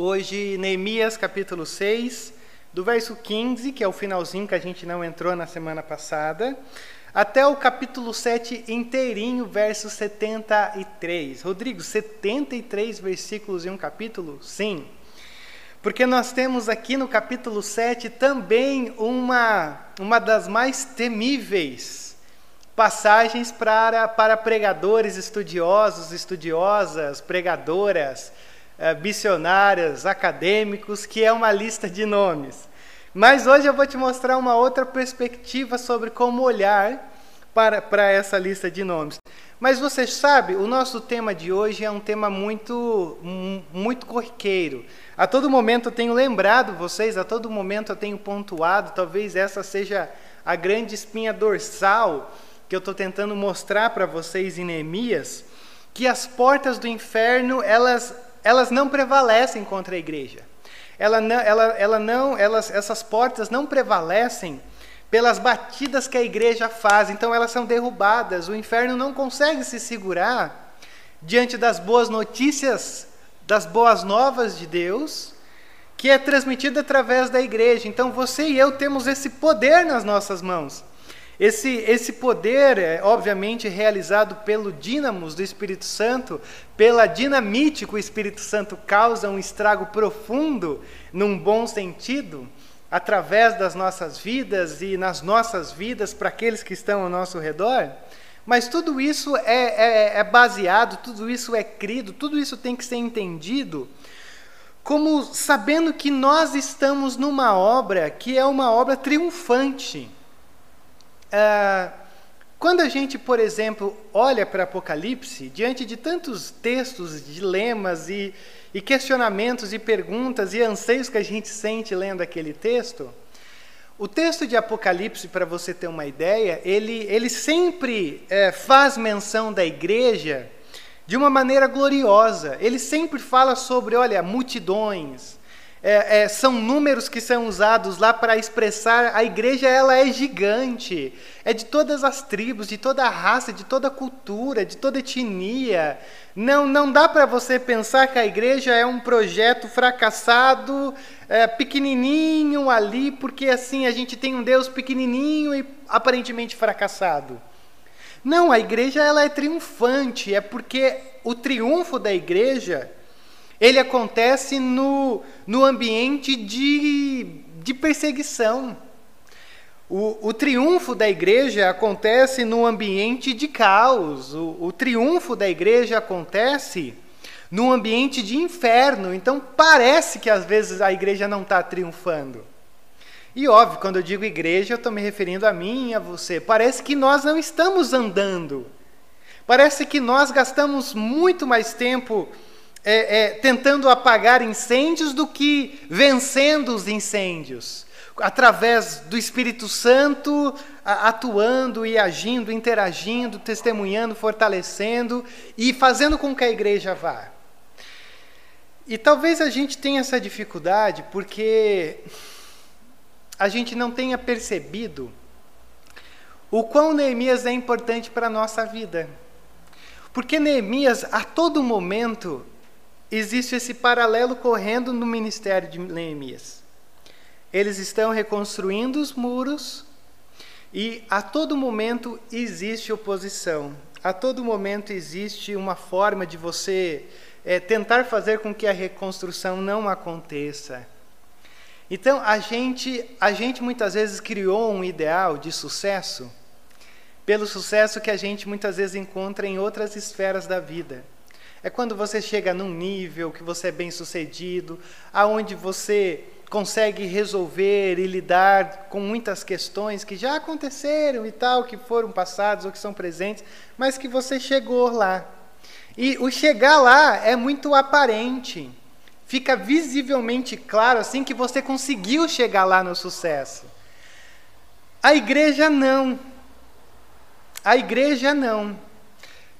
Hoje, Neemias capítulo 6, do verso 15, que é o finalzinho que a gente não entrou na semana passada, até o capítulo 7 inteirinho, verso 73. Rodrigo, 73 versículos em um capítulo? Sim. Porque nós temos aqui no capítulo 7 também uma, uma das mais temíveis passagens para, para pregadores estudiosos, estudiosas, pregadoras, missionárias, acadêmicos, que é uma lista de nomes. Mas hoje eu vou te mostrar uma outra perspectiva sobre como olhar para, para essa lista de nomes. Mas você sabe, o nosso tema de hoje é um tema muito, muito corriqueiro. A todo momento eu tenho lembrado vocês, a todo momento eu tenho pontuado, talvez essa seja a grande espinha dorsal que eu estou tentando mostrar para vocês em Neemias, que as portas do inferno, elas elas não prevalecem contra a igreja. Ela não, ela, ela não, elas, essas portas não prevalecem pelas batidas que a igreja faz, então elas são derrubadas. O inferno não consegue se segurar diante das boas notícias, das boas novas de Deus, que é transmitida através da igreja. Então você e eu temos esse poder nas nossas mãos. Esse, esse poder é, obviamente, realizado pelo dínamos do Espírito Santo, pela dinamite que o Espírito Santo causa um estrago profundo, num bom sentido, através das nossas vidas e nas nossas vidas para aqueles que estão ao nosso redor. Mas tudo isso é, é, é baseado, tudo isso é crido, tudo isso tem que ser entendido como sabendo que nós estamos numa obra que é uma obra triunfante ah, quando a gente, por exemplo, olha para Apocalipse, diante de tantos textos, dilemas e, e questionamentos e perguntas e anseios que a gente sente lendo aquele texto, o texto de Apocalipse, para você ter uma ideia, ele, ele sempre é, faz menção da igreja de uma maneira gloriosa. Ele sempre fala sobre, olha, multidões, é, é, são números que são usados lá para expressar a igreja ela é gigante. É de todas as tribos de toda raça de toda cultura de toda etnia. Não não dá para você pensar que a igreja é um projeto fracassado é, pequenininho ali porque assim a gente tem um Deus pequenininho e aparentemente fracassado. Não a igreja ela é triunfante. É porque o triunfo da igreja ele acontece no, no ambiente de, de perseguição. O, o, triunfo da igreja acontece no ambiente de caos. O, o triunfo da igreja acontece no ambiente de inferno. Então parece que às vezes a igreja não está triunfando. E óbvio, quando eu digo igreja, eu estou me referindo a mim e a você. Parece que nós não estamos andando. Parece que nós gastamos muito mais tempo é, é, tentando apagar incêndios do que vencendo os incêndios. Através do Espírito Santo atuando e agindo, interagindo, testemunhando, fortalecendo e fazendo com que a igreja vá. E talvez a gente tenha essa dificuldade porque a gente não tenha percebido o quão Neemias é importante para a nossa vida. Porque Neemias, a todo momento, existe esse paralelo correndo no ministério de Neemias. Eles estão reconstruindo os muros e a todo momento existe oposição. A todo momento existe uma forma de você é, tentar fazer com que a reconstrução não aconteça. Então, a gente, a gente muitas vezes criou um ideal de sucesso pelo sucesso que a gente muitas vezes encontra em outras esferas da vida. É quando você chega num nível que você é bem sucedido, aonde você consegue resolver e lidar com muitas questões que já aconteceram e tal, que foram passados ou que são presentes, mas que você chegou lá. E o chegar lá é muito aparente. Fica visivelmente claro assim que você conseguiu chegar lá no sucesso. A igreja não. A igreja não.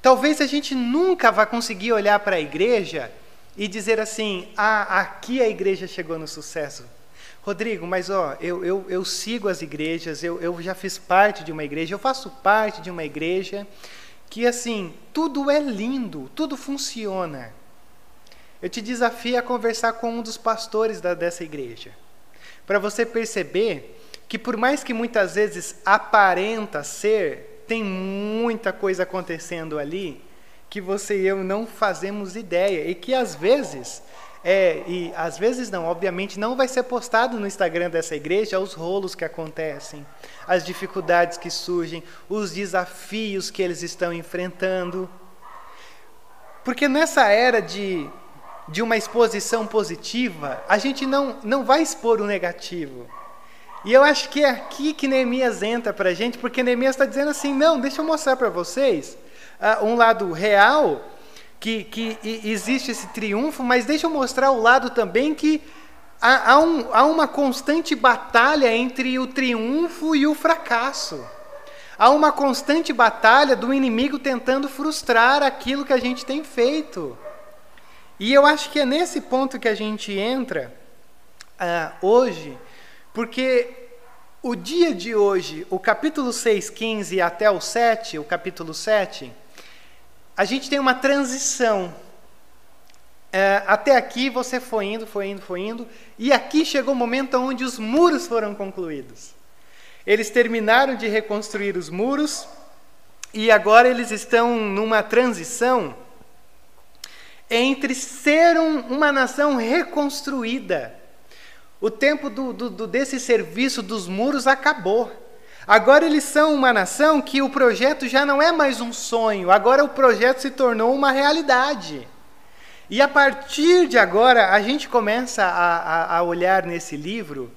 Talvez a gente nunca vá conseguir olhar para a igreja e dizer assim: ah, aqui a igreja chegou no sucesso. Rodrigo, mas ó, eu, eu, eu sigo as igrejas, eu, eu já fiz parte de uma igreja, eu faço parte de uma igreja que, assim, tudo é lindo, tudo funciona. eu te desafio a conversar com um dos pastores da, dessa igreja, para você perceber que por mais que muitas vezes aparenta ser, tem muita coisa acontecendo ali que você e eu não fazemos ideia e que às vezes é, e às vezes não, obviamente não vai ser postado no Instagram dessa igreja os rolos que acontecem, as dificuldades que surgem, os desafios que eles estão enfrentando. Porque nessa era de, de uma exposição positiva, a gente não, não vai expor o negativo. E eu acho que é aqui que Neemias entra para a gente, porque Neemias está dizendo assim: não, deixa eu mostrar para vocês uh, um lado real, que, que existe esse triunfo, mas deixa eu mostrar o lado também que há, há, um, há uma constante batalha entre o triunfo e o fracasso. Há uma constante batalha do inimigo tentando frustrar aquilo que a gente tem feito. E eu acho que é nesse ponto que a gente entra uh, hoje porque o dia de hoje, o capítulo 6, 15 até o 7, o capítulo 7, a gente tem uma transição. É, até aqui você foi indo, foi indo, foi indo, e aqui chegou o momento onde os muros foram concluídos. Eles terminaram de reconstruir os muros e agora eles estão numa transição entre ser um, uma nação reconstruída o tempo do, do, desse serviço dos muros acabou. Agora eles são uma nação que o projeto já não é mais um sonho, agora o projeto se tornou uma realidade. E a partir de agora, a gente começa a, a, a olhar nesse livro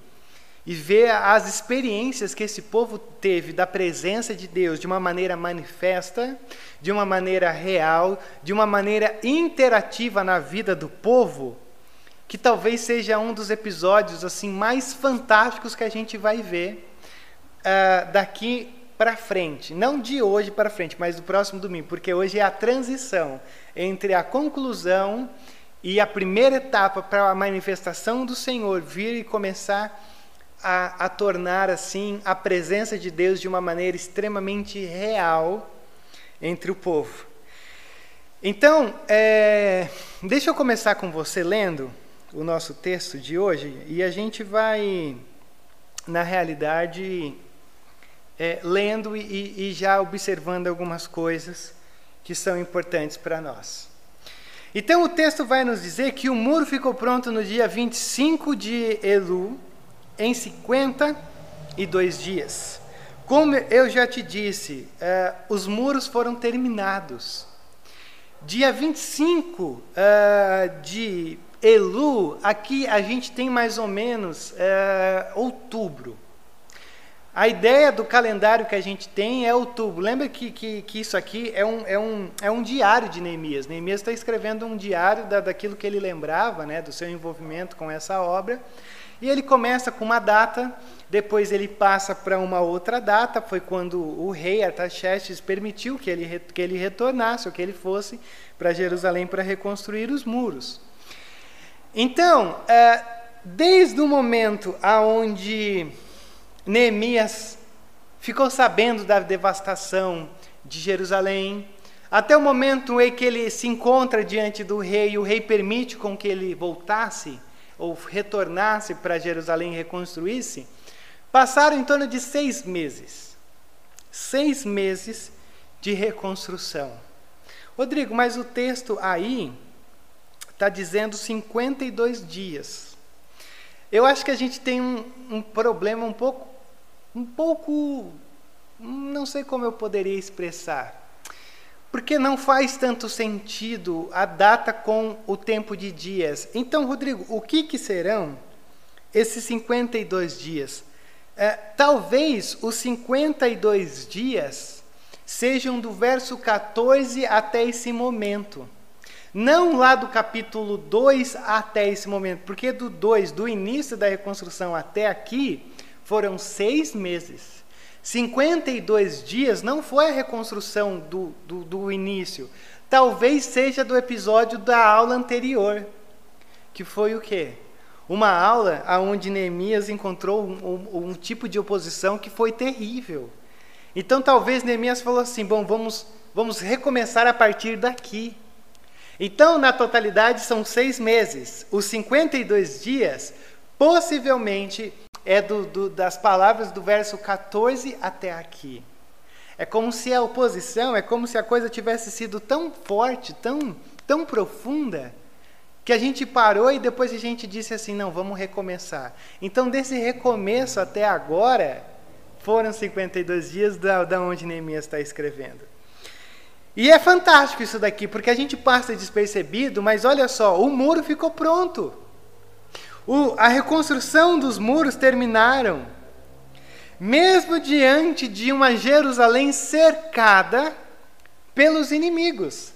e ver as experiências que esse povo teve da presença de Deus de uma maneira manifesta, de uma maneira real, de uma maneira interativa na vida do povo que talvez seja um dos episódios assim mais fantásticos que a gente vai ver uh, daqui para frente, não de hoje para frente, mas do próximo domingo, porque hoje é a transição entre a conclusão e a primeira etapa para a manifestação do Senhor vir e começar a, a tornar assim a presença de Deus de uma maneira extremamente real entre o povo. Então, é, deixa eu começar com você lendo o nosso texto de hoje e a gente vai, na realidade, é, lendo e, e já observando algumas coisas que são importantes para nós. Então o texto vai nos dizer que o muro ficou pronto no dia 25 de Elu, em 52 dias. Como eu já te disse, uh, os muros foram terminados. Dia 25 uh, de Elu, aqui a gente tem mais ou menos é, outubro. A ideia do calendário que a gente tem é outubro. Lembra que, que, que isso aqui é um, é, um, é um diário de Neemias. Neemias está escrevendo um diário da, daquilo que ele lembrava, né, do seu envolvimento com essa obra. E ele começa com uma data, depois ele passa para uma outra data, foi quando o rei Artaxerxes permitiu que ele, que ele retornasse, ou que ele fosse para Jerusalém para reconstruir os muros. Então, é, desde o momento aonde Neemias ficou sabendo da devastação de Jerusalém, até o momento em que ele se encontra diante do rei, e o rei permite com que ele voltasse ou retornasse para Jerusalém e reconstruísse, passaram em torno de seis meses. Seis meses de reconstrução. Rodrigo, mas o texto aí está dizendo 52 dias. Eu acho que a gente tem um, um problema um pouco, um pouco, não sei como eu poderia expressar, porque não faz tanto sentido a data com o tempo de dias. Então, Rodrigo, o que, que serão esses 52 dias? É, talvez os 52 dias sejam do verso 14 até esse momento. Não lá do capítulo 2 até esse momento, porque do 2, do início da reconstrução até aqui, foram seis meses. 52 dias não foi a reconstrução do, do, do início. Talvez seja do episódio da aula anterior, que foi o quê? Uma aula onde Neemias encontrou um, um, um tipo de oposição que foi terrível. Então talvez Neemias falou assim: bom, vamos, vamos recomeçar a partir daqui. Então, na totalidade, são seis meses. Os 52 dias, possivelmente, é do, do, das palavras do verso 14 até aqui. É como se a oposição, é como se a coisa tivesse sido tão forte, tão, tão profunda, que a gente parou e depois a gente disse assim: não, vamos recomeçar. Então, desse recomeço até agora, foram 52 dias da, da onde Neemias está escrevendo. E é fantástico isso daqui, porque a gente passa despercebido, mas olha só, o muro ficou pronto. O, a reconstrução dos muros terminaram. Mesmo diante de uma Jerusalém cercada pelos inimigos.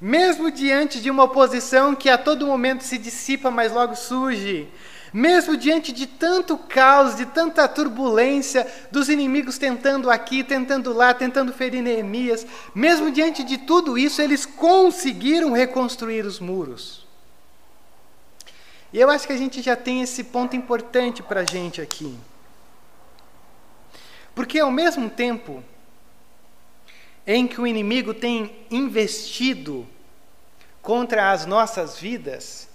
Mesmo diante de uma oposição que a todo momento se dissipa, mas logo surge. Mesmo diante de tanto caos, de tanta turbulência, dos inimigos tentando aqui, tentando lá, tentando ferir Neemias, mesmo diante de tudo isso, eles conseguiram reconstruir os muros. E eu acho que a gente já tem esse ponto importante para a gente aqui. Porque ao mesmo tempo em que o inimigo tem investido contra as nossas vidas,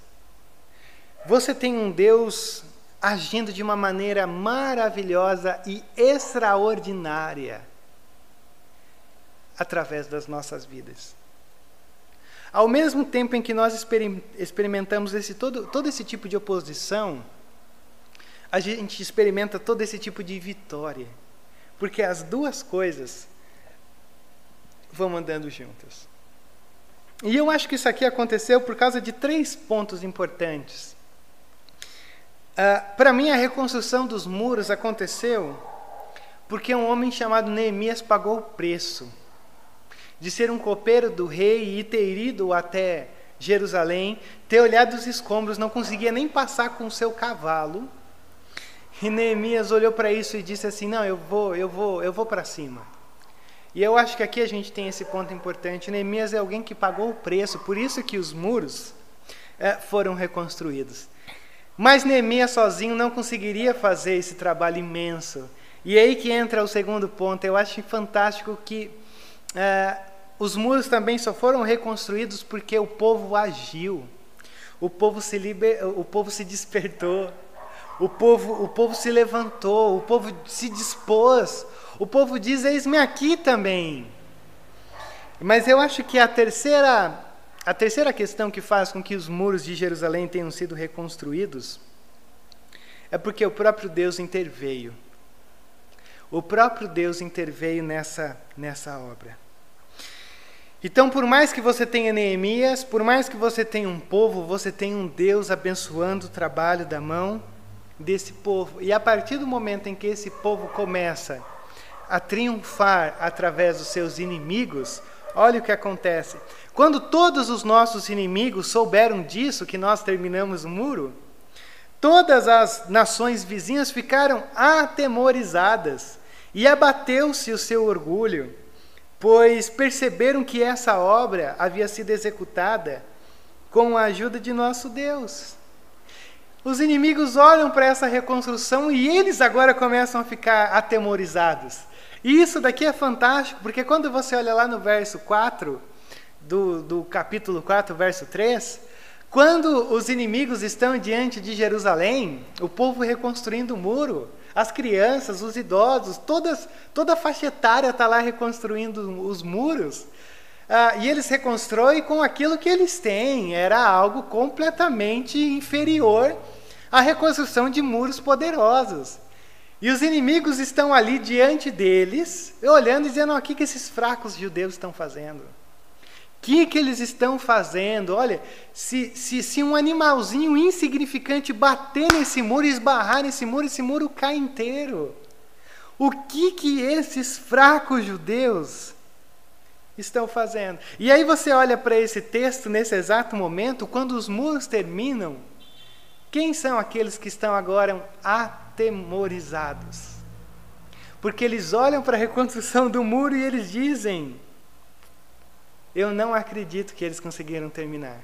você tem um Deus agindo de uma maneira maravilhosa e extraordinária através das nossas vidas. Ao mesmo tempo em que nós experimentamos esse, todo, todo esse tipo de oposição, a gente experimenta todo esse tipo de vitória. Porque as duas coisas vão andando juntas. E eu acho que isso aqui aconteceu por causa de três pontos importantes. Uh, Para mim, a reconstrução dos muros aconteceu porque um homem chamado Neemias pagou o preço de ser um copeiro do rei e ter ido até Jerusalém, ter olhado os escombros, não conseguia nem passar com o seu cavalo. E Neemias olhou para isso e disse assim: "Não, eu vou, eu vou, eu vou para cima". E eu acho que aqui a gente tem esse ponto importante. Neemias é alguém que pagou o preço, por isso que os muros é, foram reconstruídos. Mas Neemias sozinho não conseguiria fazer esse trabalho imenso. E é aí que entra o segundo ponto. Eu acho fantástico que é, os muros também só foram reconstruídos porque o povo agiu, o povo se, liber, o povo se despertou, o povo, o povo se levantou, o povo se dispôs, o povo diz: Eis-me aqui também. Mas eu acho que a terceira, a terceira questão que faz com que os muros de Jerusalém tenham sido reconstruídos é porque o próprio Deus interveio. O próprio Deus interveio nessa, nessa obra. Então, por mais que você tenha Neemias, por mais que você tenha um povo, você tem um Deus abençoando o trabalho da mão desse povo. E a partir do momento em que esse povo começa a triunfar através dos seus inimigos, olha o que acontece. Quando todos os nossos inimigos souberam disso, que nós terminamos o muro, todas as nações vizinhas ficaram atemorizadas e abateu-se o seu orgulho pois perceberam que essa obra havia sido executada com a ajuda de nosso Deus. Os inimigos olham para essa reconstrução e eles agora começam a ficar atemorizados. E isso daqui é fantástico, porque quando você olha lá no verso 4, do, do capítulo 4, verso 3, quando os inimigos estão diante de Jerusalém, o povo reconstruindo o muro, as crianças, os idosos, todas, toda a faixa etária está lá reconstruindo os muros. Ah, e eles reconstroem com aquilo que eles têm. Era algo completamente inferior à reconstrução de muros poderosos. E os inimigos estão ali diante deles, olhando e dizendo: o que, que esses fracos judeus estão fazendo? que, que eles estão fazendo? Olha, se, se, se um animalzinho insignificante bater nesse muro, esbarrar nesse muro, esse muro cai inteiro. O que, que esses fracos judeus estão fazendo? E aí você olha para esse texto nesse exato momento, quando os muros terminam, quem são aqueles que estão agora atemorizados? Porque eles olham para a reconstrução do muro e eles dizem: eu não acredito que eles conseguiram terminar.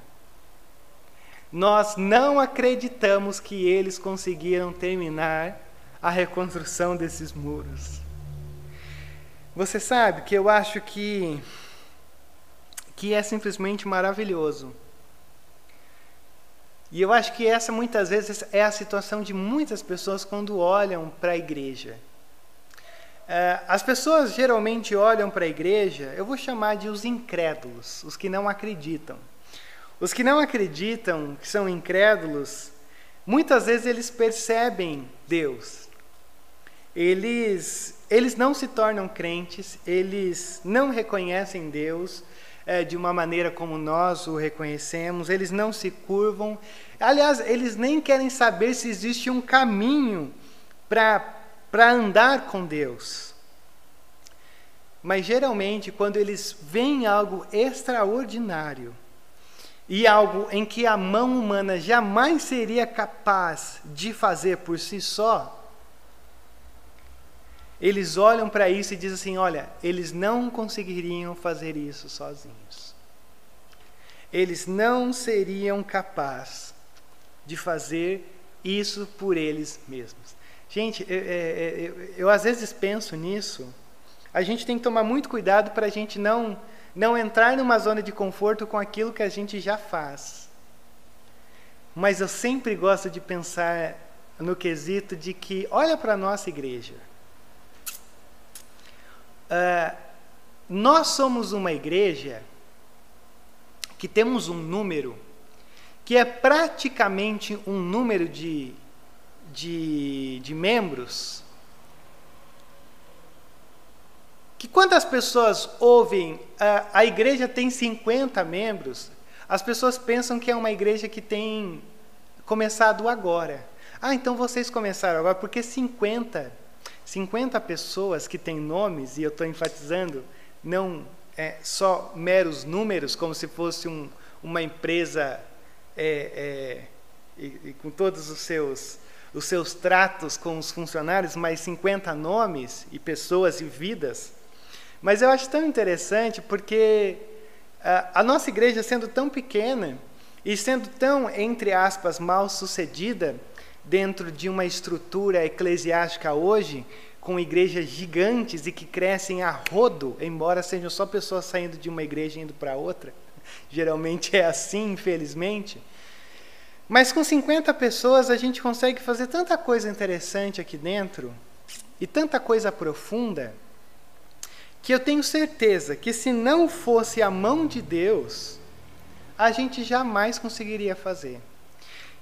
Nós não acreditamos que eles conseguiram terminar a reconstrução desses muros. Você sabe que eu acho que que é simplesmente maravilhoso E eu acho que essa muitas vezes é a situação de muitas pessoas quando olham para a igreja. É, as pessoas geralmente olham para a igreja, eu vou chamar de os incrédulos, os que não acreditam. Os que não acreditam, que são incrédulos, muitas vezes eles percebem Deus. Eles, eles não se tornam crentes, eles não reconhecem Deus, é, de uma maneira como nós o reconhecemos, eles não se curvam. Aliás, eles nem querem saber se existe um caminho para andar com Deus. Mas geralmente, quando eles veem algo extraordinário e algo em que a mão humana jamais seria capaz de fazer por si só, eles olham para isso e dizem assim: olha, eles não conseguiriam fazer isso sozinhos. Eles não seriam capazes de fazer isso por eles mesmos. Gente, eu, eu, eu, eu às vezes penso nisso. A gente tem que tomar muito cuidado para a gente não, não entrar numa zona de conforto com aquilo que a gente já faz. Mas eu sempre gosto de pensar no quesito de que, olha para a nossa igreja. Uh, nós somos uma igreja que temos um número que é praticamente um número de, de, de membros que quantas pessoas ouvem uh, a igreja tem 50 membros, as pessoas pensam que é uma igreja que tem começado agora. Ah, então vocês começaram agora, porque 50 50 pessoas que têm nomes, e eu estou enfatizando, não é, só meros números, como se fosse um, uma empresa é, é, e, e com todos os seus, os seus tratos com os funcionários, mas 50 nomes e pessoas e vidas. Mas eu acho tão interessante porque a, a nossa igreja, sendo tão pequena e sendo tão, entre aspas, mal sucedida, dentro de uma estrutura eclesiástica hoje, com igrejas gigantes e que crescem a rodo, embora sejam só pessoas saindo de uma igreja e indo para outra. Geralmente é assim, infelizmente. Mas com 50 pessoas a gente consegue fazer tanta coisa interessante aqui dentro e tanta coisa profunda que eu tenho certeza que se não fosse a mão de Deus, a gente jamais conseguiria fazer.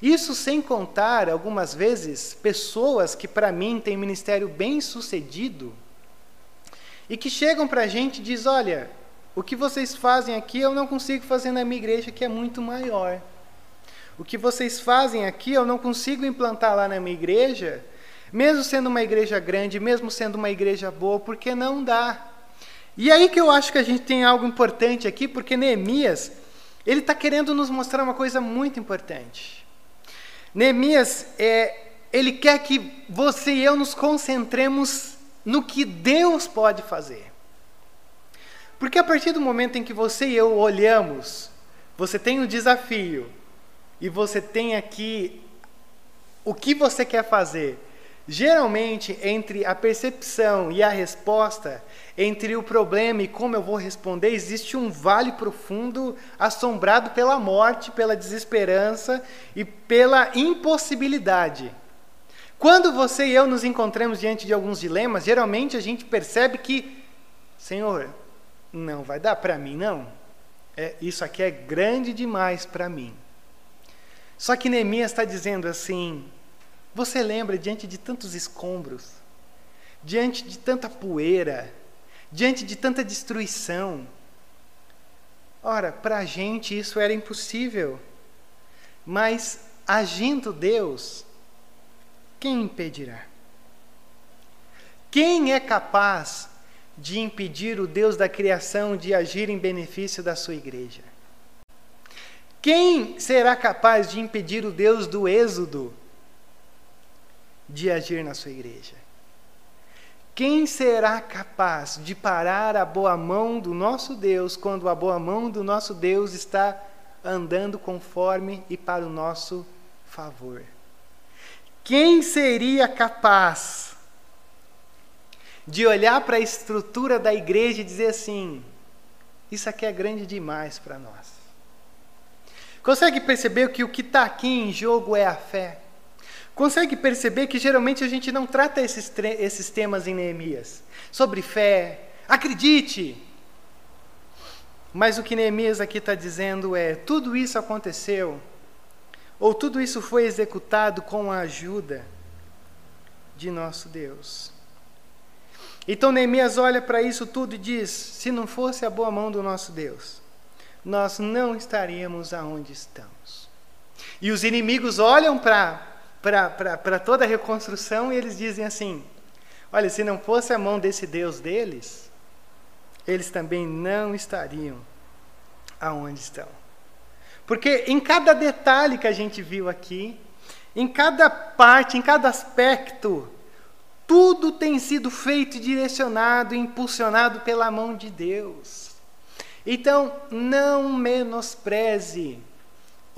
Isso sem contar, algumas vezes, pessoas que para mim têm ministério bem sucedido e que chegam para a gente e dizem: Olha, o que vocês fazem aqui eu não consigo fazer na minha igreja, que é muito maior. O que vocês fazem aqui eu não consigo implantar lá na minha igreja, mesmo sendo uma igreja grande, mesmo sendo uma igreja boa, porque não dá. E aí que eu acho que a gente tem algo importante aqui, porque Neemias, ele está querendo nos mostrar uma coisa muito importante. Neemias, é, ele quer que você e eu nos concentremos no que Deus pode fazer. Porque a partir do momento em que você e eu olhamos, você tem um desafio e você tem aqui o que você quer fazer. Geralmente, entre a percepção e a resposta, entre o problema e como eu vou responder, existe um vale profundo assombrado pela morte, pela desesperança e pela impossibilidade. Quando você e eu nos encontramos diante de alguns dilemas, geralmente a gente percebe que, Senhor, não vai dar para mim, não. É, isso aqui é grande demais para mim. Só que Neemias está dizendo assim: você lembra diante de tantos escombros, diante de tanta poeira, diante de tanta destruição. Ora, para a gente isso era impossível. Mas agindo Deus, quem impedirá? Quem é capaz de impedir o Deus da criação de agir em benefício da sua igreja? Quem será capaz de impedir o Deus do Êxodo de agir na sua igreja? Quem será capaz de parar a boa mão do nosso Deus quando a boa mão do nosso Deus está andando conforme e para o nosso favor? Quem seria capaz de olhar para a estrutura da igreja e dizer assim: isso aqui é grande demais para nós? Consegue perceber que o que está aqui em jogo é a fé? Consegue perceber que geralmente a gente não trata esses, esses temas em Neemias? Sobre fé, acredite! Mas o que Neemias aqui está dizendo é: tudo isso aconteceu, ou tudo isso foi executado com a ajuda de nosso Deus. Então Neemias olha para isso tudo e diz: se não fosse a boa mão do nosso Deus, nós não estaríamos aonde estamos. E os inimigos olham para toda a reconstrução e eles dizem assim: olha, se não fosse a mão desse Deus deles, eles também não estariam aonde estão. Porque em cada detalhe que a gente viu aqui, em cada parte, em cada aspecto, tudo tem sido feito, direcionado, impulsionado pela mão de Deus. Então, não menospreze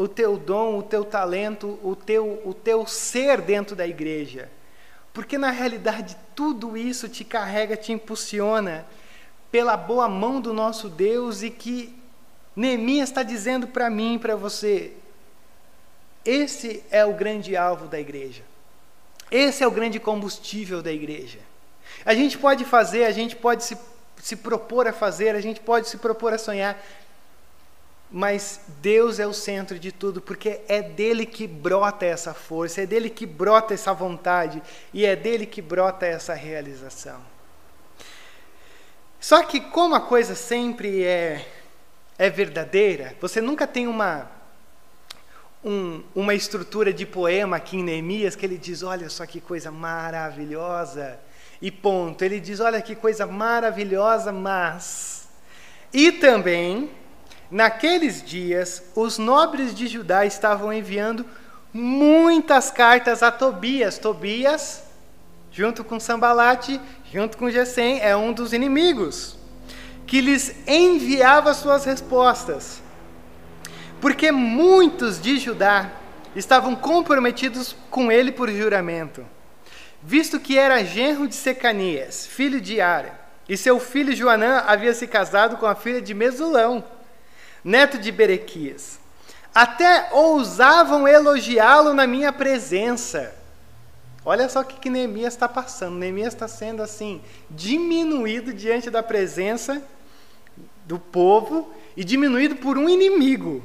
o teu dom, o teu talento, o teu, o teu ser dentro da igreja. Porque na realidade tudo isso te carrega, te impulsiona pela boa mão do nosso Deus e que Neemias está dizendo para mim para você: esse é o grande alvo da igreja. Esse é o grande combustível da igreja. A gente pode fazer, a gente pode se, se propor a fazer, a gente pode se propor a sonhar, mas Deus é o centro de tudo, porque é dele que brota essa força, é dele que brota essa vontade e é dele que brota essa realização. Só que, como a coisa sempre é, é verdadeira, você nunca tem uma um, uma estrutura de poema aqui em Neemias que ele diz: Olha só que coisa maravilhosa, e ponto. Ele diz: Olha que coisa maravilhosa, mas. E também, naqueles dias, os nobres de Judá estavam enviando muitas cartas a Tobias. Tobias, junto com Sambalate, junto com Gesem, é um dos inimigos, que lhes enviava suas respostas porque muitos de Judá estavam comprometidos com ele por juramento, visto que era genro de Secanias, filho de Ara, e seu filho Joanã havia se casado com a filha de Mesulão, neto de Berequias. Até ousavam elogiá-lo na minha presença. Olha só o que, que Neemias está passando. Neemias está sendo assim, diminuído diante da presença do povo e diminuído por um inimigo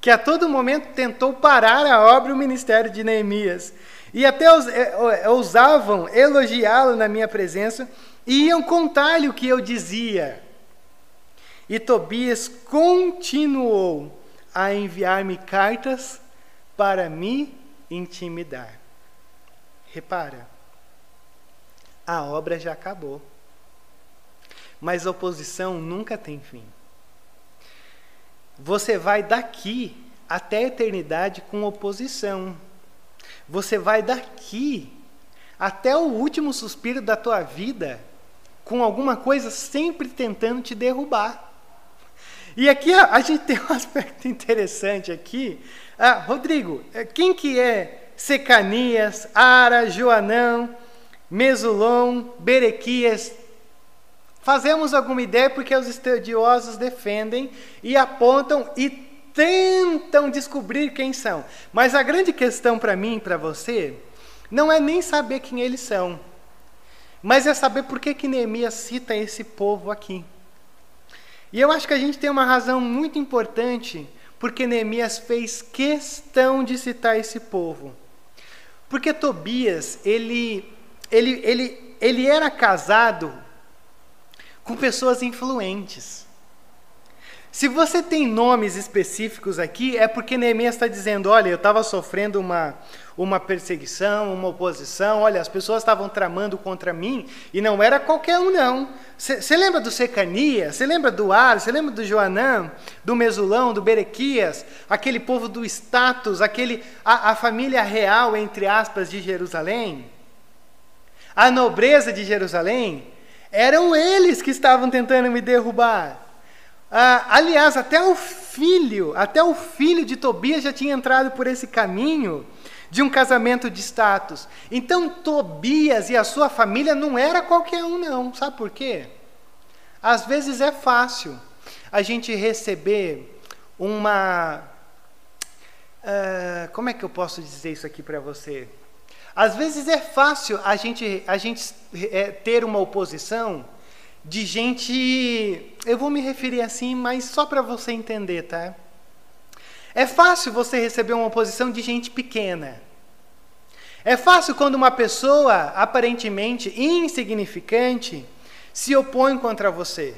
que a todo momento tentou parar a obra e o ministério de Neemias. E até é, é, ousavam elogiá-lo na minha presença e iam contar-lhe o que eu dizia. E Tobias continuou a enviar-me cartas para me intimidar. Repara, a obra já acabou. Mas a oposição nunca tem fim. Você vai daqui até a eternidade com oposição. Você vai daqui até o último suspiro da tua vida com alguma coisa sempre tentando te derrubar. E aqui a, gente tem um aspecto interessante aqui. Ah, Rodrigo, eh, quem que é Secanias, Ara, Joanão, Mesulon, Berequias, Fazemos alguma ideia porque os estudiosos defendem e apontam e tentam descobrir quem são. Mas a grande questão para mim e para você não é nem saber quem eles são, mas é saber por que, que Neemias cita esse povo aqui. E eu acho que a gente tem uma razão muito importante porque Neemias fez questão de citar esse povo. Porque Tobias, ele, ele, ele, ele era casado com pessoas influentes. Se você tem nomes específicos aqui, é porque Neemias está dizendo: olha, eu estava sofrendo uma, uma perseguição, uma oposição, olha, as pessoas estavam tramando contra mim, e não era qualquer um, não. Você lembra do Secania? Você lembra do Ar? Você lembra do Joanã? Do Mesulão? Do Berequias? Aquele povo do status, aquele, a, a família real, entre aspas, de Jerusalém? A nobreza de Jerusalém? Eram eles que estavam tentando me derrubar. Ah, aliás, até o filho, até o filho de Tobias já tinha entrado por esse caminho de um casamento de status. Então Tobias e a sua família não era qualquer um, não. Sabe por quê? Às vezes é fácil a gente receber uma Uh, como é que eu posso dizer isso aqui para você? Às vezes é fácil a gente, a gente é, ter uma oposição de gente. Eu vou me referir assim, mas só para você entender, tá? É fácil você receber uma oposição de gente pequena. É fácil quando uma pessoa aparentemente insignificante se opõe contra você.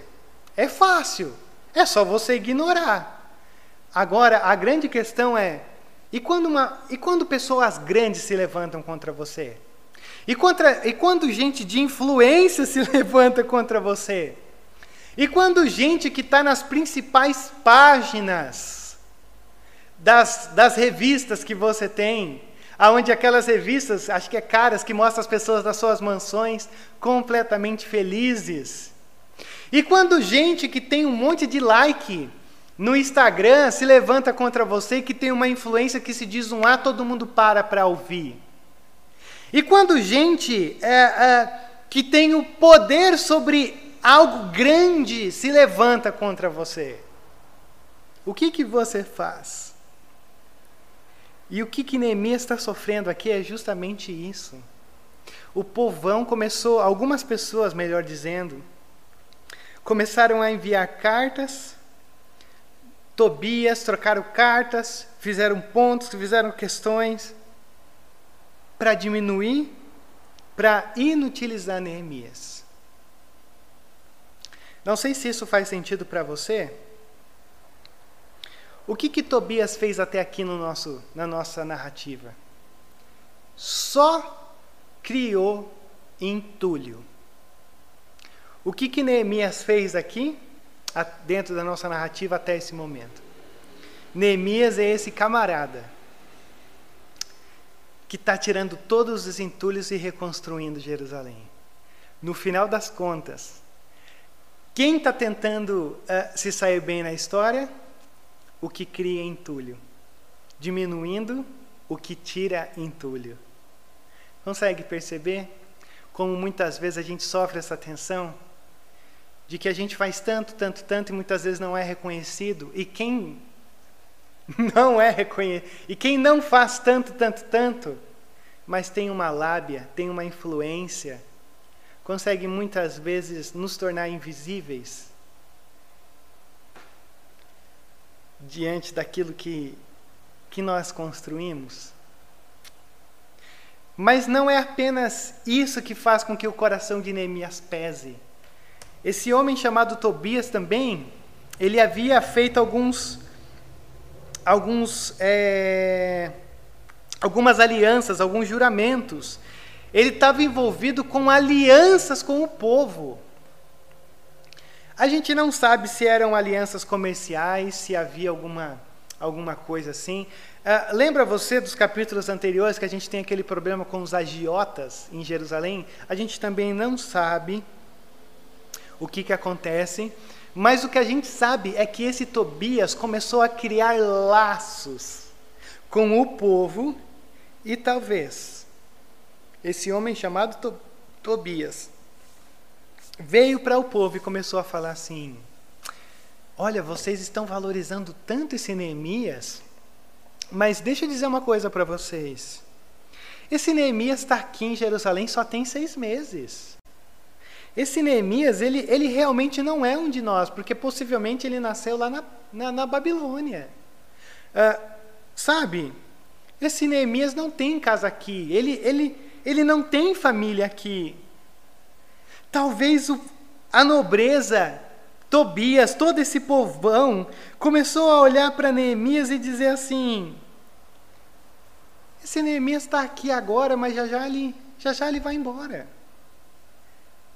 É fácil. É só você ignorar. Agora, a grande questão é: e quando, uma, e quando pessoas grandes se levantam contra você? E, contra, e quando gente de influência se levanta contra você? E quando gente que está nas principais páginas das, das revistas que você tem, aonde aquelas revistas, acho que é caras, que mostram as pessoas das suas mansões completamente felizes. E quando gente que tem um monte de like no Instagram se levanta contra você que tem uma influência que se diz um A, todo mundo para para ouvir. E quando gente é, é, que tem o poder sobre algo grande se levanta contra você, o que, que você faz? E o que, que Neemias está sofrendo aqui é justamente isso. O povão começou, algumas pessoas, melhor dizendo, começaram a enviar cartas. Tobias trocaram cartas, fizeram pontos, fizeram questões para diminuir, para inutilizar Neemias. Não sei se isso faz sentido para você. O que, que Tobias fez até aqui no nosso, na nossa narrativa? Só criou entulho. O que, que Neemias fez aqui, dentro da nossa narrativa até esse momento? Neemias é esse camarada que está tirando todos os entulhos e reconstruindo Jerusalém. No final das contas, quem está tentando uh, se sair bem na história? O que cria entulho, diminuindo o que tira entulho. Consegue perceber como muitas vezes a gente sofre essa tensão de que a gente faz tanto, tanto, tanto e muitas vezes não é reconhecido e quem não é reconhecido e quem não faz tanto, tanto, tanto, mas tem uma lábia, tem uma influência, consegue muitas vezes nos tornar invisíveis diante daquilo que, que nós construímos. Mas não é apenas isso que faz com que o coração de Neemias pese. Esse homem chamado Tobias também, ele havia feito alguns, alguns, é, algumas alianças, alguns juramentos. Ele estava envolvido com alianças com o povo. A gente não sabe se eram alianças comerciais, se havia alguma, alguma coisa assim. Uh, lembra você dos capítulos anteriores que a gente tem aquele problema com os agiotas em Jerusalém? A gente também não sabe o que, que acontece, mas o que a gente sabe é que esse Tobias começou a criar laços com o povo e talvez esse homem chamado to Tobias veio para o povo e começou a falar assim: Olha, vocês estão valorizando tanto esse Neemias, mas deixa eu dizer uma coisa para vocês. Esse Neemias está aqui em Jerusalém só tem seis meses. Esse Neemias, ele, ele realmente não é um de nós, porque possivelmente ele nasceu lá na, na, na Babilônia. Uh, sabe, esse Neemias não tem casa aqui, ele, ele, ele não tem família aqui. Talvez o, a nobreza, Tobias, todo esse povão, começou a olhar para Neemias e dizer assim: esse Neemias está aqui agora, mas já já ele, já já ele vai embora.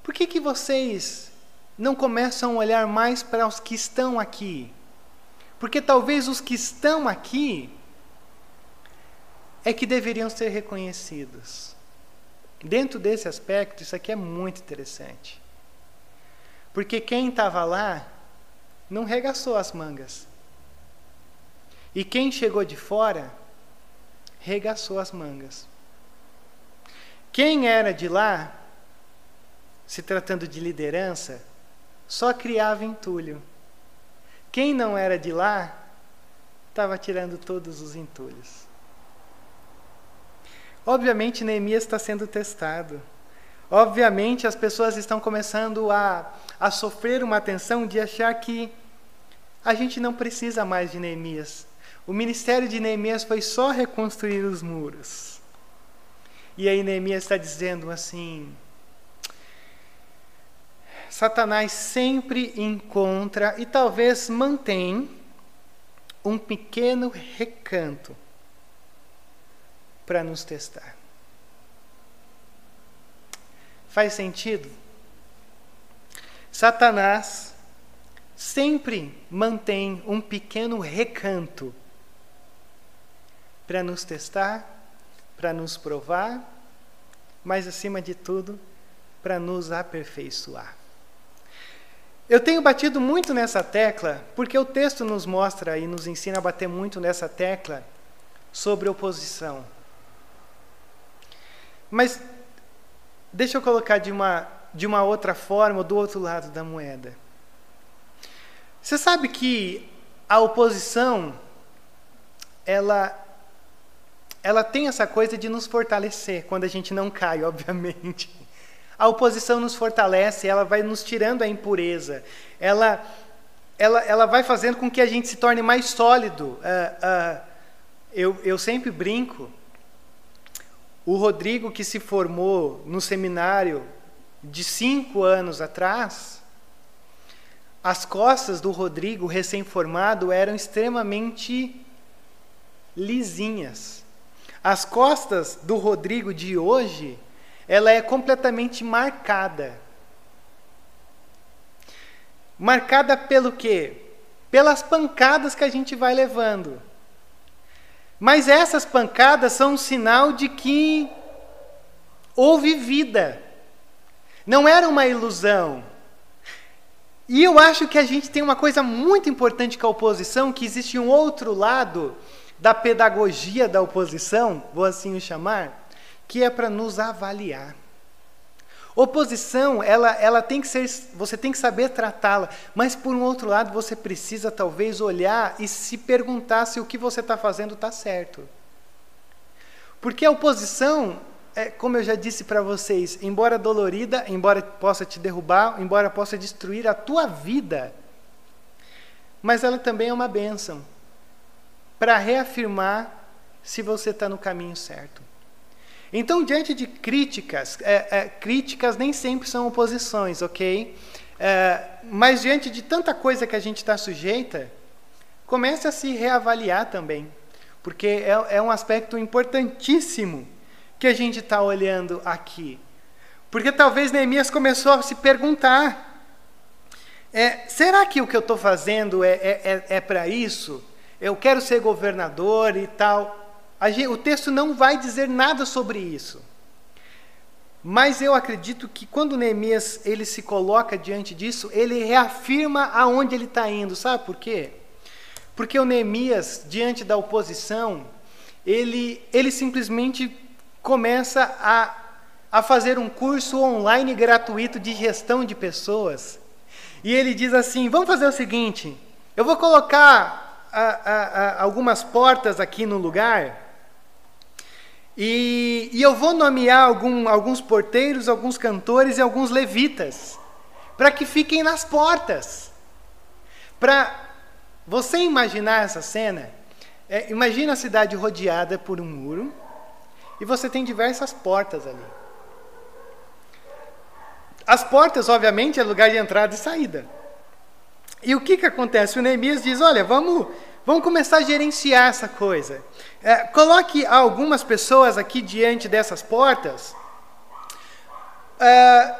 Por que, que vocês não começam a olhar mais para os que estão aqui? Porque talvez os que estão aqui é que deveriam ser reconhecidos. Dentro desse aspecto, isso aqui é muito interessante. Porque quem estava lá não regaçou as mangas. E quem chegou de fora regaçou as mangas. Quem era de lá, se tratando de liderança, só criava entulho. Quem não era de lá estava tirando todos os entulhos. Obviamente, Neemias está sendo testado. Obviamente, as pessoas estão começando a, a sofrer uma tensão de achar que a gente não precisa mais de Neemias. O ministério de Neemias foi só reconstruir os muros. E aí Neemias está dizendo assim: Satanás sempre encontra e talvez mantém um pequeno recanto para nos testar. Faz sentido? Satanás sempre mantém um pequeno recanto para nos testar, para nos provar, mas acima de tudo, para nos aperfeiçoar. Eu tenho batido muito nessa tecla, porque o texto nos mostra e nos ensina a bater muito nessa tecla sobre oposição. Mas deixa eu colocar de uma, de uma outra forma, do outro lado da moeda. Você sabe que a oposição, ela ela tem essa coisa de nos fortalecer quando a gente não cai, obviamente. A oposição nos fortalece, ela vai nos tirando a impureza, ela, ela, ela vai fazendo com que a gente se torne mais sólido. Uh, uh, eu, eu sempre brinco. O Rodrigo, que se formou no seminário de cinco anos atrás, as costas do Rodrigo, recém-formado, eram extremamente lisinhas. As costas do Rodrigo de hoje, ela é completamente marcada. Marcada pelo quê? Pelas pancadas que a gente vai levando. Mas essas pancadas são um sinal de que houve vida. Não era uma ilusão. E eu acho que a gente tem uma coisa muito importante com a oposição, que existe um outro lado da pedagogia da oposição, vou assim o chamar, que é para nos avaliar. Oposição, ela, ela tem que ser, você tem que saber tratá-la, mas por um outro lado você precisa talvez olhar e se perguntar se o que você está fazendo está certo. Porque a oposição, é, como eu já disse para vocês, embora dolorida, embora possa te derrubar, embora possa destruir a tua vida, mas ela também é uma bênção para reafirmar se você está no caminho certo. Então, diante de críticas, é, é, críticas nem sempre são oposições, ok? É, mas diante de tanta coisa que a gente está sujeita, comece a se reavaliar também, porque é, é um aspecto importantíssimo que a gente está olhando aqui. Porque talvez Neemias começou a se perguntar: é, será que o que eu estou fazendo é, é, é, é para isso? eu quero ser governador e tal. Gente, o texto não vai dizer nada sobre isso. Mas eu acredito que quando Neemias ele se coloca diante disso, ele reafirma aonde ele está indo. Sabe por quê? Porque o Neemias, diante da oposição, ele, ele simplesmente começa a, a fazer um curso online gratuito de gestão de pessoas. E ele diz assim: vamos fazer o seguinte, eu vou colocar a, a, algumas portas aqui no lugar. E, e eu vou nomear algum, alguns porteiros, alguns cantores e alguns levitas, para que fiquem nas portas. Para você imaginar essa cena, é, imagina a cidade rodeada por um muro e você tem diversas portas ali. As portas, obviamente, é lugar de entrada e saída. E o que, que acontece? O Neemias diz: olha, vamos, vamos começar a gerenciar essa coisa. É, coloque algumas pessoas aqui diante dessas portas, é,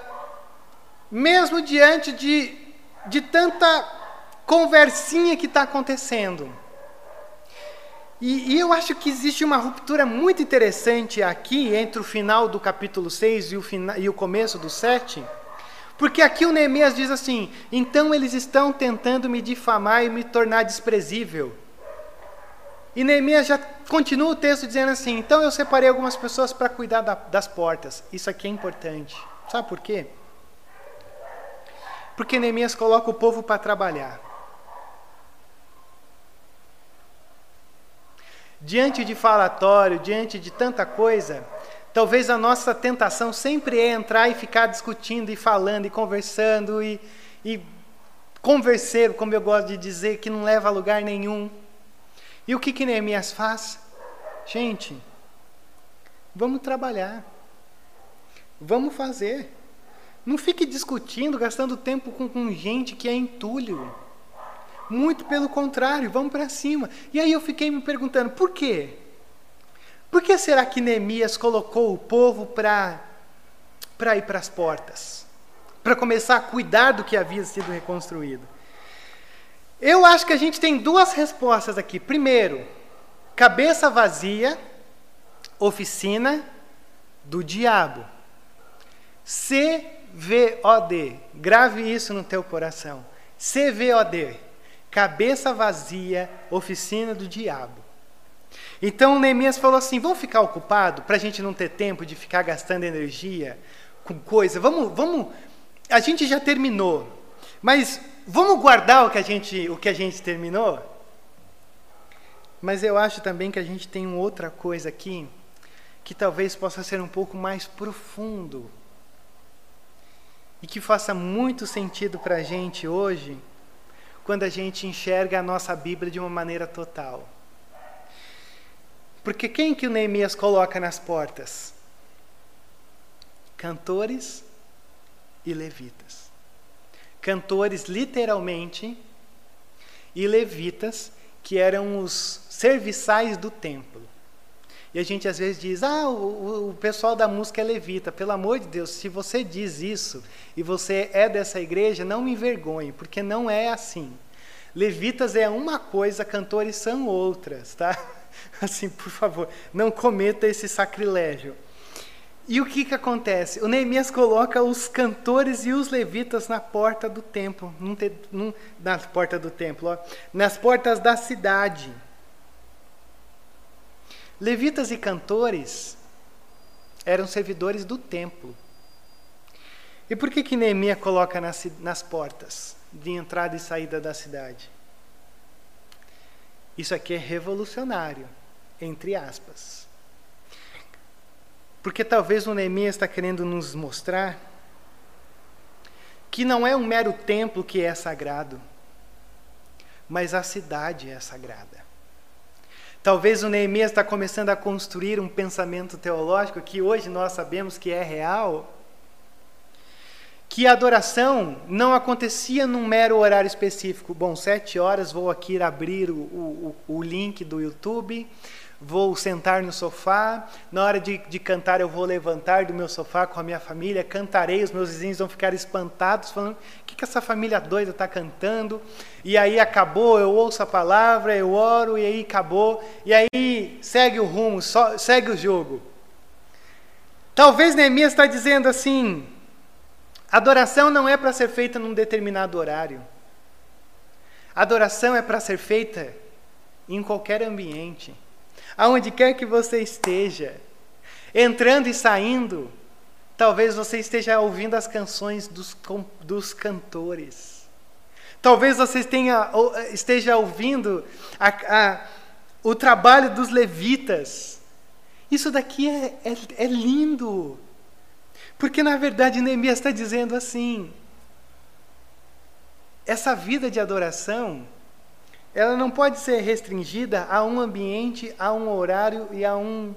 mesmo diante de, de tanta conversinha que está acontecendo. E, e, eu acho que existe uma ruptura muito interessante aqui entre o final do capítulo 6 e o, e o começo do 7 porque aqui o Neemias diz assim: então eles estão tentando me difamar e me tornar desprezível. E Neemias já continua o texto dizendo assim: então eu separei algumas pessoas para cuidar da, das portas. Isso aqui é importante. Sabe por quê? Porque Neemias coloca o povo para trabalhar. diante de falatório, diante de tanta coisa, talvez a nossa tentação sempre é entrar e ficar discutindo e falando e conversando e, e converser, como eu gosto de dizer, que não leva a lugar nenhum. E o que, que Neemias faz? Gente, vamos trabalhar. Vamos fazer. Não fique discutindo, gastando tempo com, com gente que é entulho. Muito pelo contrário, vamos para cima. E aí eu fiquei me perguntando, por quê? Por que será que Neemias colocou o povo para ir para as portas? Para começar a cuidar do que havia sido reconstruído? Eu acho que a gente tem duas respostas aqui. Primeiro, cabeça vazia, oficina do diabo. CVOD. Grave isso no teu coração. CVOD. Cabeça vazia, oficina do diabo. Então Neemias falou assim: vamos ficar ocupado para a gente não ter tempo de ficar gastando energia com coisa. Vamos, vamos. A gente já terminou, mas vamos guardar o que a gente, o que a gente terminou. Mas eu acho também que a gente tem outra coisa aqui que talvez possa ser um pouco mais profundo e que faça muito sentido para a gente hoje quando a gente enxerga a nossa Bíblia de uma maneira total. Porque quem que o Neemias coloca nas portas? Cantores e levitas. Cantores, literalmente, e levitas, que eram os serviçais do templo. E a gente às vezes diz: ah, o, o, pessoal da música é levita. Pelo amor de Deus, se você diz isso e você é dessa igreja, não me envergonhe, porque não é assim. Levitas é uma coisa, cantores são outras, tá? Assim, por favor, não cometa esse sacrilégio. E o que, que acontece? O Neemias coloca os cantores e os levitas na porta do templo, num te, num, na porta do templo, ó, nas portas da cidade. Levitas e cantores eram servidores do templo. E por que que Neemias coloca nas, nas portas de entrada e saída da cidade? Isso aqui é revolucionário, entre aspas. Porque talvez o Neemias está querendo nos mostrar que não é um mero templo que é sagrado, mas a cidade é sagrada. Talvez o Neemias está começando a construir um pensamento teológico que hoje nós sabemos que é real, que a adoração não acontecia num mero horário específico. Bom, sete horas vou aqui abrir o, o, o link do YouTube, vou sentar no sofá, na hora de, de, cantar eu vou levantar do meu sofá com a minha família, cantarei, os meus vizinhos vão ficar espantados, falando, o que, que essa família doida está cantando? E aí acabou, eu ouço a palavra, eu oro, e aí acabou, e aí segue o rumo, segue o jogo. Talvez Neemias está dizendo assim, adoração não é para ser feita num determinado horário. Adoração é para ser feita em qualquer ambiente, aonde quer que você esteja, entrando e saindo, talvez você esteja ouvindo as canções dos, dos cantores Talvez você tenha, esteja ouvindo a, a, o trabalho dos levitas. Isso daqui é, é, é lindo. Porque, na verdade, Neemias está dizendo assim: essa vida de adoração, ela não pode ser restringida a um ambiente, a um horário e a um,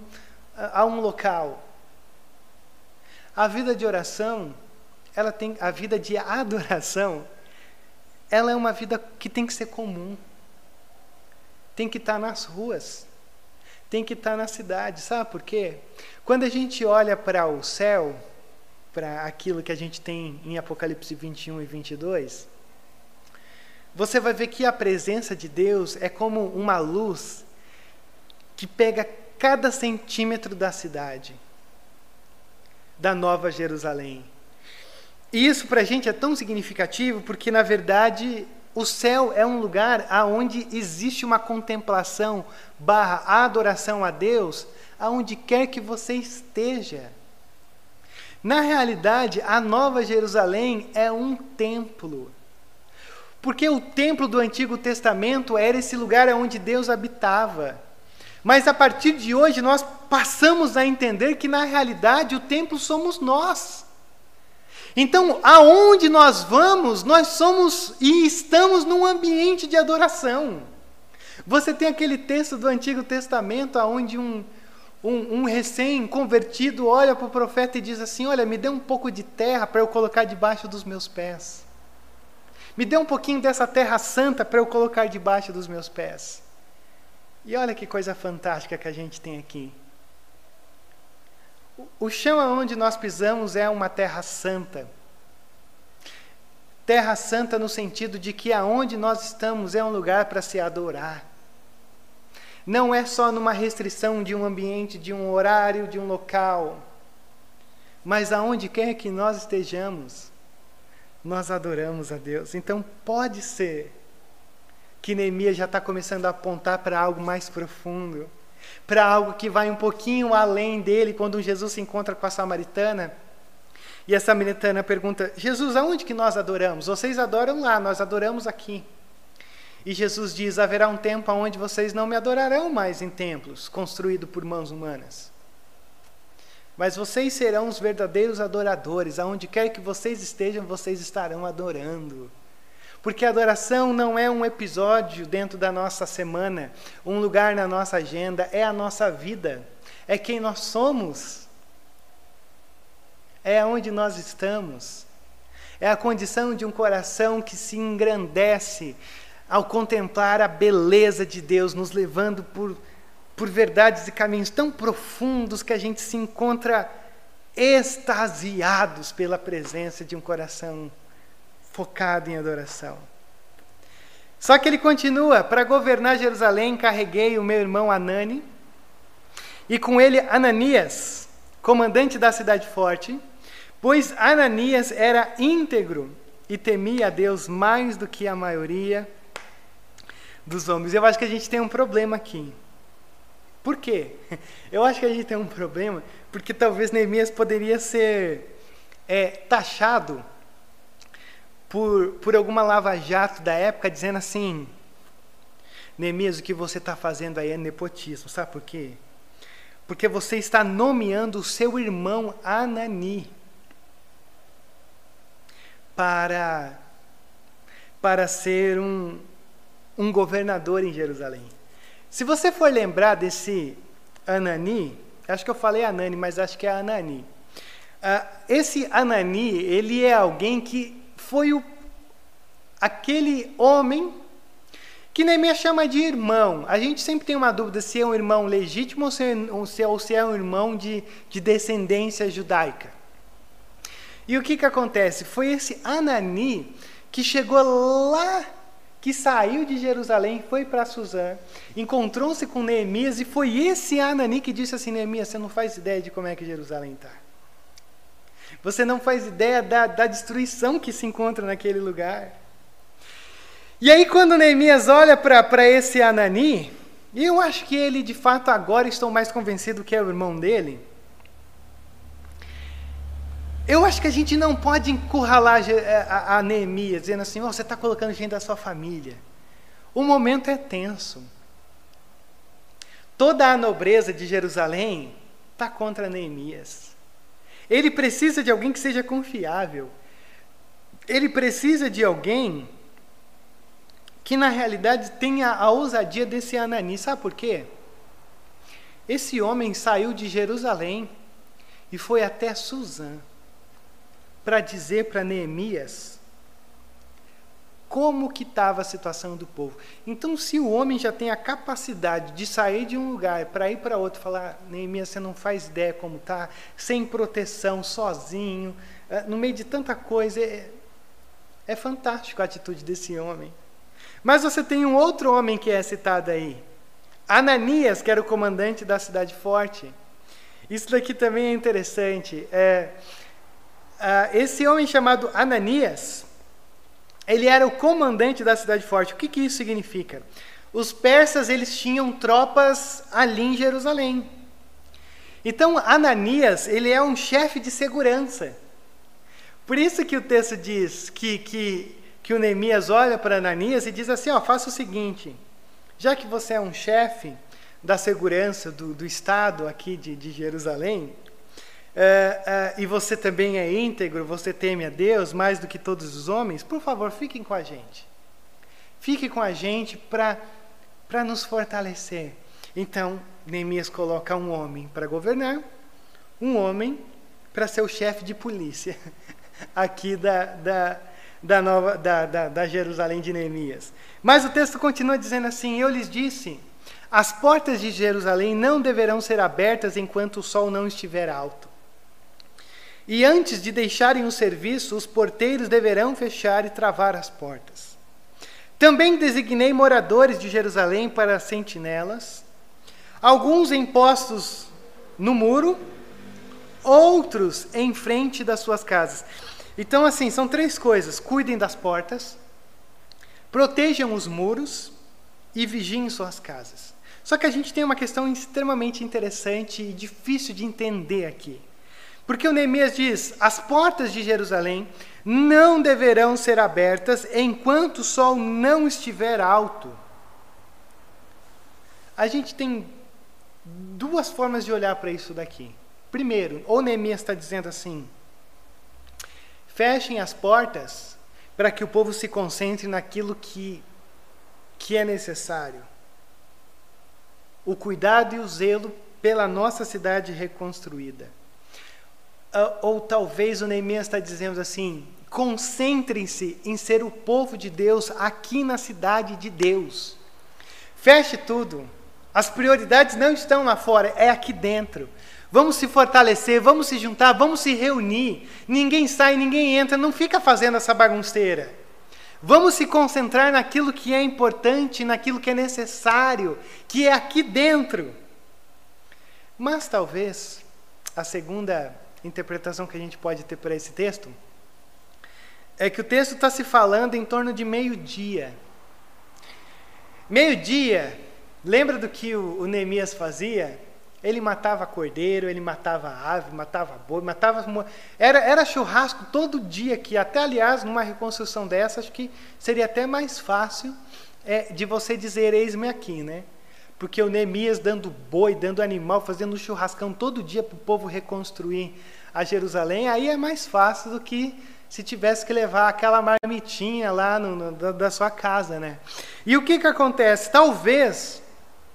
a um local. A vida de oração, ela tem a vida de adoração, ela é uma vida que tem que ser comum. Tem que estar nas ruas. Tem que estar na cidade. Sabe por quê? Quando a gente olha para o céu, para aquilo que a gente tem em Apocalipse 21 e 22, você vai ver que a presença de Deus é como uma luz que pega cada centímetro da cidade, da Nova Jerusalém. E isso para a gente é tão significativo porque, na verdade, o céu é um lugar aonde existe uma contemplação barra adoração a Deus, aonde quer que você esteja. Na realidade, a Nova Jerusalém é um templo. Porque o templo do Antigo Testamento era esse lugar onde Deus habitava. Mas a partir de hoje nós passamos a entender que na realidade o templo somos nós. Então, aonde nós vamos, nós somos e estamos num ambiente de adoração. Você tem aquele texto do Antigo Testamento onde um, um, um recém-convertido olha para o profeta e diz assim: Olha, me dê um pouco de terra para eu colocar debaixo dos meus pés. Me dê um pouquinho dessa terra santa para eu colocar debaixo dos meus pés. E olha que coisa fantástica que a gente tem aqui. O chão aonde nós pisamos é uma terra santa. Terra santa no sentido de que aonde nós estamos é um lugar para se adorar. Não é só numa restrição de um ambiente, de um horário, de um local, mas aonde quer que nós estejamos, nós adoramos a Deus. Então pode ser que Neemias já está começando a apontar para algo mais profundo para algo que vai um pouquinho além dele, quando Jesus se encontra com a samaritana. E a samaritana pergunta: Jesus, aonde que nós adoramos? Vocês adoram lá, nós adoramos aqui. E Jesus diz: haverá um tempo onde vocês não me adorarão mais em templos construídos por mãos humanas. Mas vocês serão os verdadeiros adoradores, aonde quer que vocês estejam, vocês estarão adorando. Porque a adoração não é um episódio dentro da nossa semana, um lugar na nossa agenda, é a nossa vida, é quem nós somos, é onde nós estamos, é a condição de um coração que se engrandece ao contemplar a beleza de Deus, nos levando por, por verdades e caminhos tão profundos que a gente se encontra extasiados pela presença de um coração focado em adoração. Só que ele continua: para governar Jerusalém, carreguei o meu irmão Anani, e com ele Ananias, comandante da cidade forte, pois Ananias era íntegro e temia a Deus mais do que a maioria dos homens. Eu acho que a gente tem um problema aqui. Por quê? Eu acho que a gente tem um problema porque talvez Neemias poderia ser é, taxado por, por alguma lava-jato da época dizendo assim: Neemias, o que você está fazendo aí é nepotismo. Sabe por quê? Porque você está nomeando o seu irmão Anani para, para ser um, um governador em Jerusalém. Se você for lembrar desse Anani, acho que eu falei Anani, mas acho que é Anani. Uh, esse Anani, ele é alguém que foi o, aquele homem que Neemias chama de irmão. A gente sempre tem uma dúvida se é um irmão legítimo ou se, é, ou se, ou se é um irmão de, de descendência judaica. E o que, que acontece? Foi esse Anani que chegou lá, que saiu de Jerusalém, foi para Suzã, encontrou-se com Neemias, e foi esse Anani que disse assim: Neemias, você não faz ideia de como é que Jerusalém está. Você não faz ideia da, da destruição que se encontra naquele lugar. E aí, quando Neemias olha para esse Anani, eu acho que ele, de fato, agora estou mais convencido que é o irmão dele. Eu acho que a gente não pode encurralar a, a Neemias, dizendo assim: oh, você está colocando gente da sua família. O momento é tenso. Toda a nobreza de Jerusalém está contra Neemias. Ele precisa de alguém que seja confiável. Ele precisa de alguém que na realidade tenha a ousadia desse Anani. Sabe por quê? Esse homem saiu de Jerusalém e foi até Suzã para dizer para Neemias como que estava a situação do povo. Então, se o homem já tem a capacidade de sair de um lugar para ir para outro, falar, Neemias, você não faz ideia como está, sem proteção, sozinho, eh, no meio de tanta coisa, é, é fantástico a atitude desse homem. Mas você tem um outro homem que é citado aí, Ananias, que era o comandante da cidade forte. Isso daqui também é interessante. É, uh, esse homem chamado Ananias, ele era o comandante da cidade forte. O que, que isso significa? Os persas eles tinham tropas ali em Jerusalém. Então Ananias ele é um chefe de segurança. Por isso que o texto diz que, que, que o Neemias olha para Ananias e diz assim: ó, faça o seguinte, já que você é um chefe, da segurança do, do Estado aqui de, de Jerusalém, é, é, e você também é íntegro, você teme a Deus mais do que todos os homens, por favor, fiquem com a gente. Fique com a gente para nos fortalecer. Então, Neemias coloca um homem para governar, um homem para ser o chefe de polícia aqui da, da, da, nova, da, da, da Jerusalém de Neemias. Mas o texto continua dizendo assim: Eu lhes disse, as portas de Jerusalém não deverão ser abertas enquanto o sol não estiver alto. E antes de deixarem o serviço, os porteiros deverão fechar e travar as portas. Também designei moradores de Jerusalém para sentinelas, alguns em postos no muro, outros em frente das suas casas. Então, assim, são três coisas: cuidem das portas, protejam os muros e vigiem suas casas. Só que a gente tem uma questão extremamente interessante e difícil de entender aqui. Porque o Neemias diz: as portas de Jerusalém não deverão ser abertas enquanto o sol não estiver alto. A gente tem duas formas de olhar para isso daqui. Primeiro, ou Neemias está dizendo assim: fechem as portas para que o povo se concentre naquilo que, que é necessário. O cuidado e o zelo pela nossa cidade reconstruída. Uh, ou talvez o Neemias está dizendo assim: concentrem-se em ser o povo de Deus aqui na cidade de Deus. Feche tudo. As prioridades não estão lá fora, é aqui dentro. Vamos se fortalecer, vamos se juntar, vamos se reunir. Ninguém sai, ninguém entra, não fica fazendo essa bagunceira. Vamos se concentrar naquilo que é importante, naquilo que é necessário, que é aqui dentro. Mas talvez a segunda interpretação que a gente pode ter para esse texto é que o texto está se falando em torno de meio-dia. Meio-dia, lembra do que o, o Neemias fazia? Ele matava cordeiro, ele matava ave, matava boi, matava. Era, era churrasco todo dia aqui. Até, aliás, numa reconstrução dessa, acho que seria até mais fácil é, de você dizer: Eis-me aqui, né? Porque o Neemias dando boi, dando animal, fazendo churrascão todo dia para o povo reconstruir a Jerusalém, aí é mais fácil do que se tivesse que levar aquela marmitinha lá no, no, da, da sua casa, né? E o que, que acontece? Talvez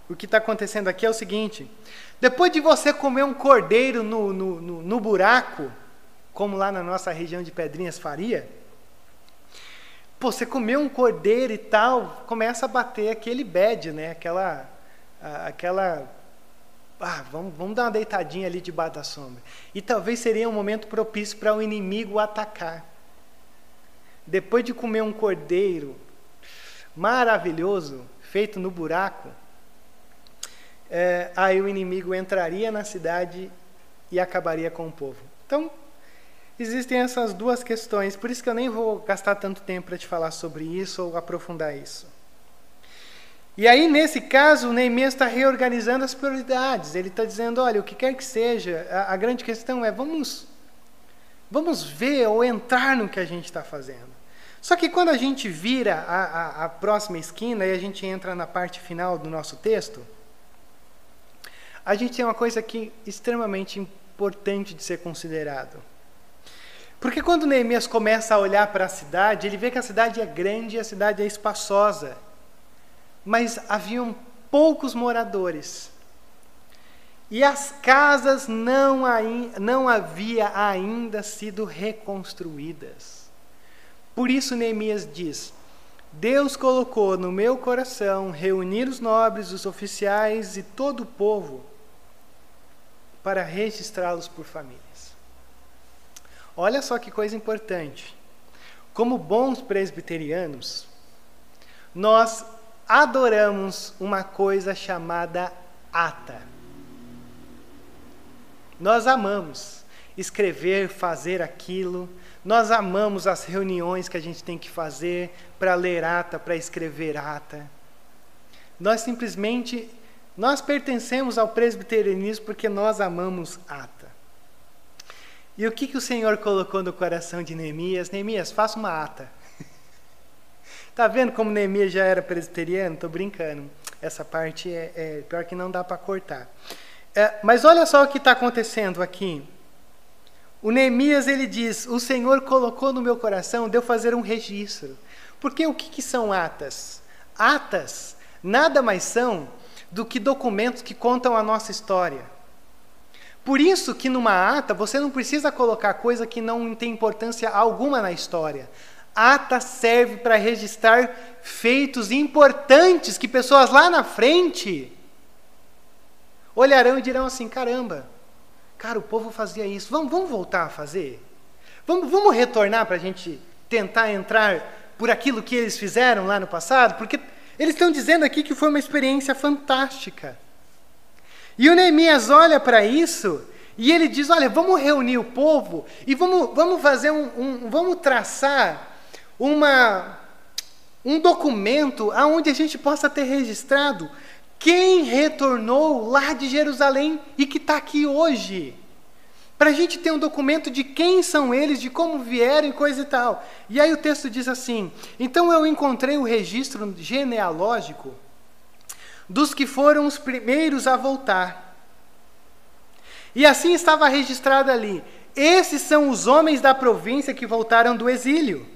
o que está acontecendo aqui é o seguinte: depois de você comer um cordeiro no, no, no, no buraco, como lá na nossa região de Pedrinhas faria, pô, você comeu um cordeiro e tal, começa a bater aquele bad, né? Aquela, aquela, ah, vamos, vamos dar uma deitadinha ali debaixo da sombra. E talvez seria um momento propício para o inimigo atacar. Depois de comer um cordeiro maravilhoso, feito no buraco, é, aí o inimigo entraria na cidade e acabaria com o povo. Então, existem essas duas questões, por isso que eu nem vou gastar tanto tempo para te falar sobre isso ou aprofundar isso. E aí, nesse caso, o Neemias está reorganizando as prioridades. Ele está dizendo: olha, o que quer que seja, a, a grande questão é vamos, vamos ver ou entrar no que a gente está fazendo. Só que quando a gente vira a, a, a próxima esquina e a gente entra na parte final do nosso texto, a gente tem uma coisa aqui extremamente importante de ser considerado. Porque quando Neemias começa a olhar para a cidade, ele vê que a cidade é grande e a cidade é espaçosa. Mas haviam poucos moradores. E as casas não, não havia ainda sido reconstruídas. Por isso Neemias diz: Deus colocou no meu coração reunir os nobres, os oficiais e todo o povo para registrá-los por famílias. Olha só que coisa importante. Como bons presbiterianos, nós adoramos uma coisa chamada ata. Nós amamos escrever, fazer aquilo, nós amamos as reuniões que a gente tem que fazer para ler ata, para escrever ata. Nós simplesmente nós pertencemos ao presbiterianismo porque nós amamos ata. E o que, que o Senhor colocou no coração de Neemias? Neemias, faça uma ata. Está vendo como Neemias já era presbiteriano? Estou brincando. Essa parte é, é pior que não dá para cortar. É, mas olha só o que está acontecendo aqui. O Neemias ele diz: O Senhor colocou no meu coração de eu fazer um registro. Porque o que, que são atas? Atas nada mais são do que documentos que contam a nossa história. Por isso que numa ata você não precisa colocar coisa que não tem importância alguma na história. Ata serve para registrar feitos importantes que pessoas lá na frente olharão e dirão assim: caramba, cara, o povo fazia isso, vamos, vamos voltar a fazer? Vamos, vamos retornar para a gente tentar entrar por aquilo que eles fizeram lá no passado? Porque eles estão dizendo aqui que foi uma experiência fantástica. E o Neemias olha para isso e ele diz: Olha, vamos reunir o povo e vamos, vamos fazer um, um vamos traçar uma, um documento aonde a gente possa ter registrado quem retornou lá de Jerusalém e que está aqui hoje. Para a gente ter um documento de quem são eles, de como vieram e coisa e tal. E aí o texto diz assim: Então eu encontrei o registro genealógico dos que foram os primeiros a voltar. E assim estava registrado ali: Esses são os homens da província que voltaram do exílio,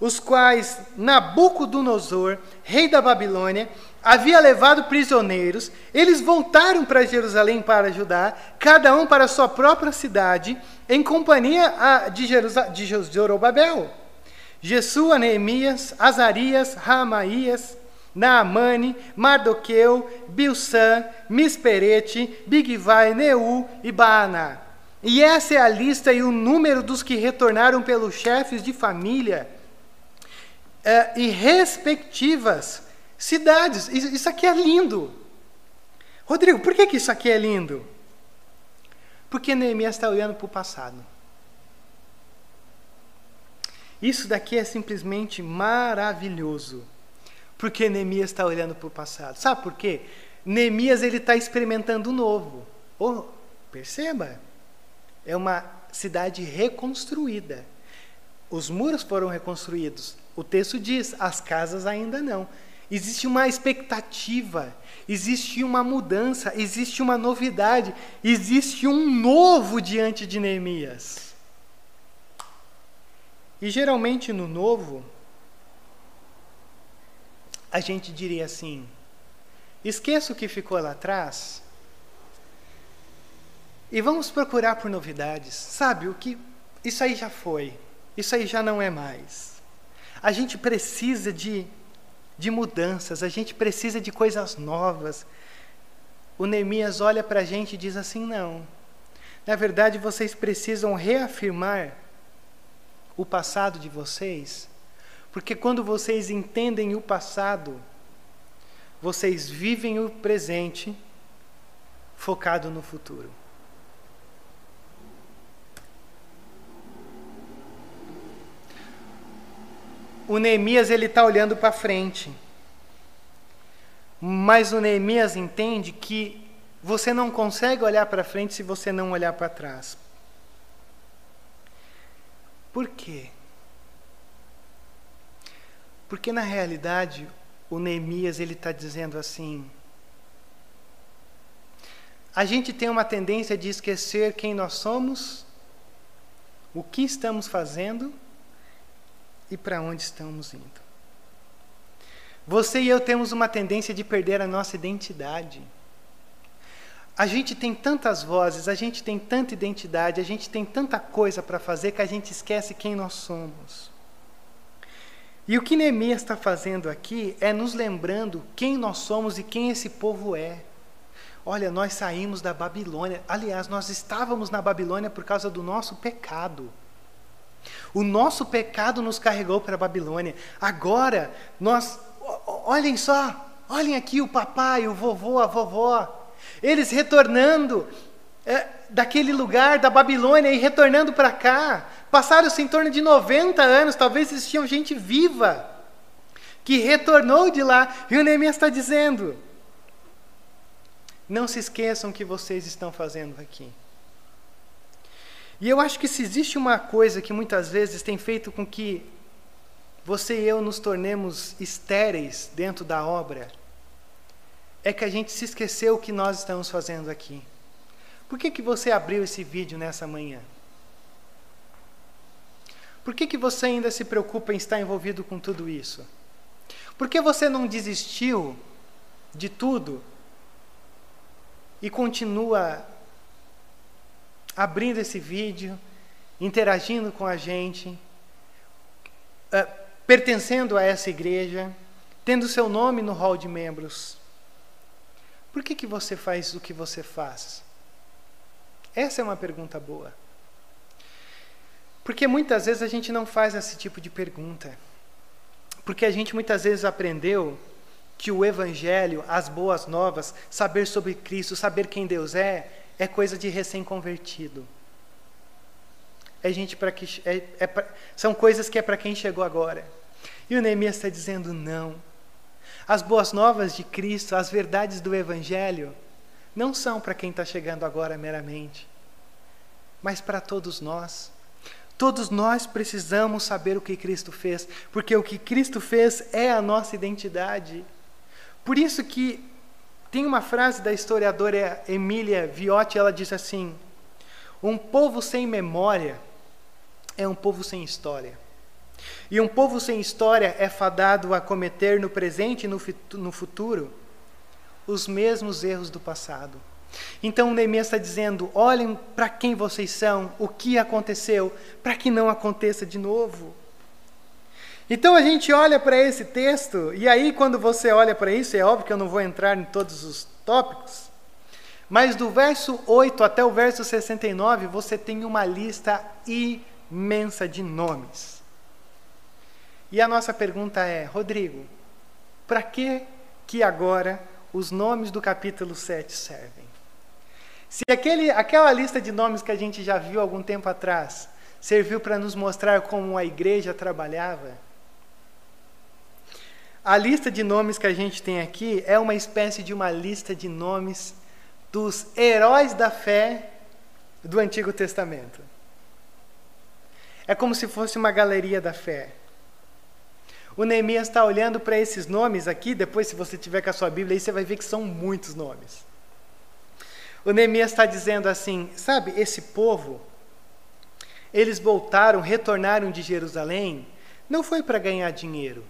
os quais Nabucodonosor, rei da Babilônia, havia levado prisioneiros, eles voltaram para Jerusalém para ajudar, cada um para sua própria cidade, em companhia de, de Zorobabel. Jesua, Neemias, Azarias, Ramaías, Naamane, Mardoqueu, Bilsã, Misperete, Bigvai, Neu e Baaná. E essa é a lista e o número dos que retornaram pelos chefes de família eh, e respectivas cidades. Isso aqui é lindo. Rodrigo, por que, que isso aqui é lindo? Porque Neemias está olhando para o passado. Isso daqui é simplesmente maravilhoso. Porque Neemias está olhando para o passado. Sabe por quê? Neemias ele está experimentando o novo. Oh, perceba, é uma cidade reconstruída. Os muros foram reconstruídos. O texto diz, as casas ainda não. Existe uma expectativa, existe uma mudança, existe uma novidade, existe um novo diante de Neemias. E geralmente no novo, a gente diria assim: esqueça o que ficou lá atrás e vamos procurar por novidades. Sabe o que? Isso aí já foi, isso aí já não é mais. A gente precisa de de mudanças, a gente precisa de coisas novas. O Neemias olha para a gente e diz assim: não. Na verdade, vocês precisam reafirmar o passado de vocês, porque quando vocês entendem o passado, vocês vivem o presente focado no futuro. O Neemias ele está olhando para frente. Mas o Neemias entende que você não consegue olhar para frente se você não olhar para trás. Por quê? Porque na realidade o Neemias ele está dizendo assim: a gente tem uma tendência de esquecer quem nós somos, o que estamos fazendo e para onde estamos indo. Você e eu temos uma tendência de perder a nossa identidade. A gente tem tantas vozes, a gente tem tanta identidade, a gente tem tanta coisa para fazer que a gente esquece quem nós somos. E o que Neemias está fazendo aqui é nos lembrando quem nós somos e quem esse povo é. Olha, nós saímos da Babilônia. Aliás, nós estávamos na Babilônia por causa do nosso pecado. O nosso pecado nos carregou para a Babilônia. Agora, nós, olhem só, olhem aqui o papai, o vovô, a vovó, eles retornando é, daquele lugar da Babilônia e retornando para cá. Passaram-se em torno de 90 anos, talvez existiam gente viva que retornou de lá. E o Neemias está dizendo: Não se esqueçam o que vocês estão fazendo aqui. E eu acho que se existe uma coisa que muitas vezes tem feito com que você e eu nos tornemos estéreis dentro da obra, é que a gente se esqueceu o que nós estamos fazendo aqui. Por que, que você abriu esse vídeo nessa manhã? Por que, que você ainda se preocupa em estar envolvido com tudo isso? Por que você não desistiu de tudo e continua abrindo esse vídeo, interagindo com a gente, uh, pertencendo a essa igreja, tendo seu nome no hall de membros? Por que, que você faz o que você faz? Essa é uma pergunta boa. Porque muitas vezes a gente não faz esse tipo de pergunta. Porque a gente muitas vezes aprendeu que o Evangelho, as boas novas, saber sobre Cristo, saber quem Deus é, é coisa de recém-convertido. É gente para que é, é pra, são coisas que é para quem chegou agora. E o Neemias está dizendo não. As boas novas de Cristo, as verdades do Evangelho, não são para quem está chegando agora meramente, mas para todos nós. Todos nós precisamos saber o que Cristo fez, porque o que Cristo fez é a nossa identidade. Por isso que tem uma frase da historiadora Emília Viotti, ela diz assim: Um povo sem memória é um povo sem história. E um povo sem história é fadado a cometer no presente e no futuro os mesmos erros do passado. Então Neemias está dizendo: olhem para quem vocês são, o que aconteceu, para que não aconteça de novo. Então a gente olha para esse texto, e aí quando você olha para isso, é óbvio que eu não vou entrar em todos os tópicos, mas do verso 8 até o verso 69, você tem uma lista imensa de nomes. E a nossa pergunta é: Rodrigo, para que que agora os nomes do capítulo 7 servem? Se aquele, aquela lista de nomes que a gente já viu algum tempo atrás serviu para nos mostrar como a igreja trabalhava, a lista de nomes que a gente tem aqui é uma espécie de uma lista de nomes dos heróis da fé do Antigo Testamento. É como se fosse uma galeria da fé. O Neemias está olhando para esses nomes aqui, depois, se você tiver com a sua Bíblia aí, você vai ver que são muitos nomes. O Neemias está dizendo assim: sabe, esse povo, eles voltaram, retornaram de Jerusalém, não foi para ganhar dinheiro.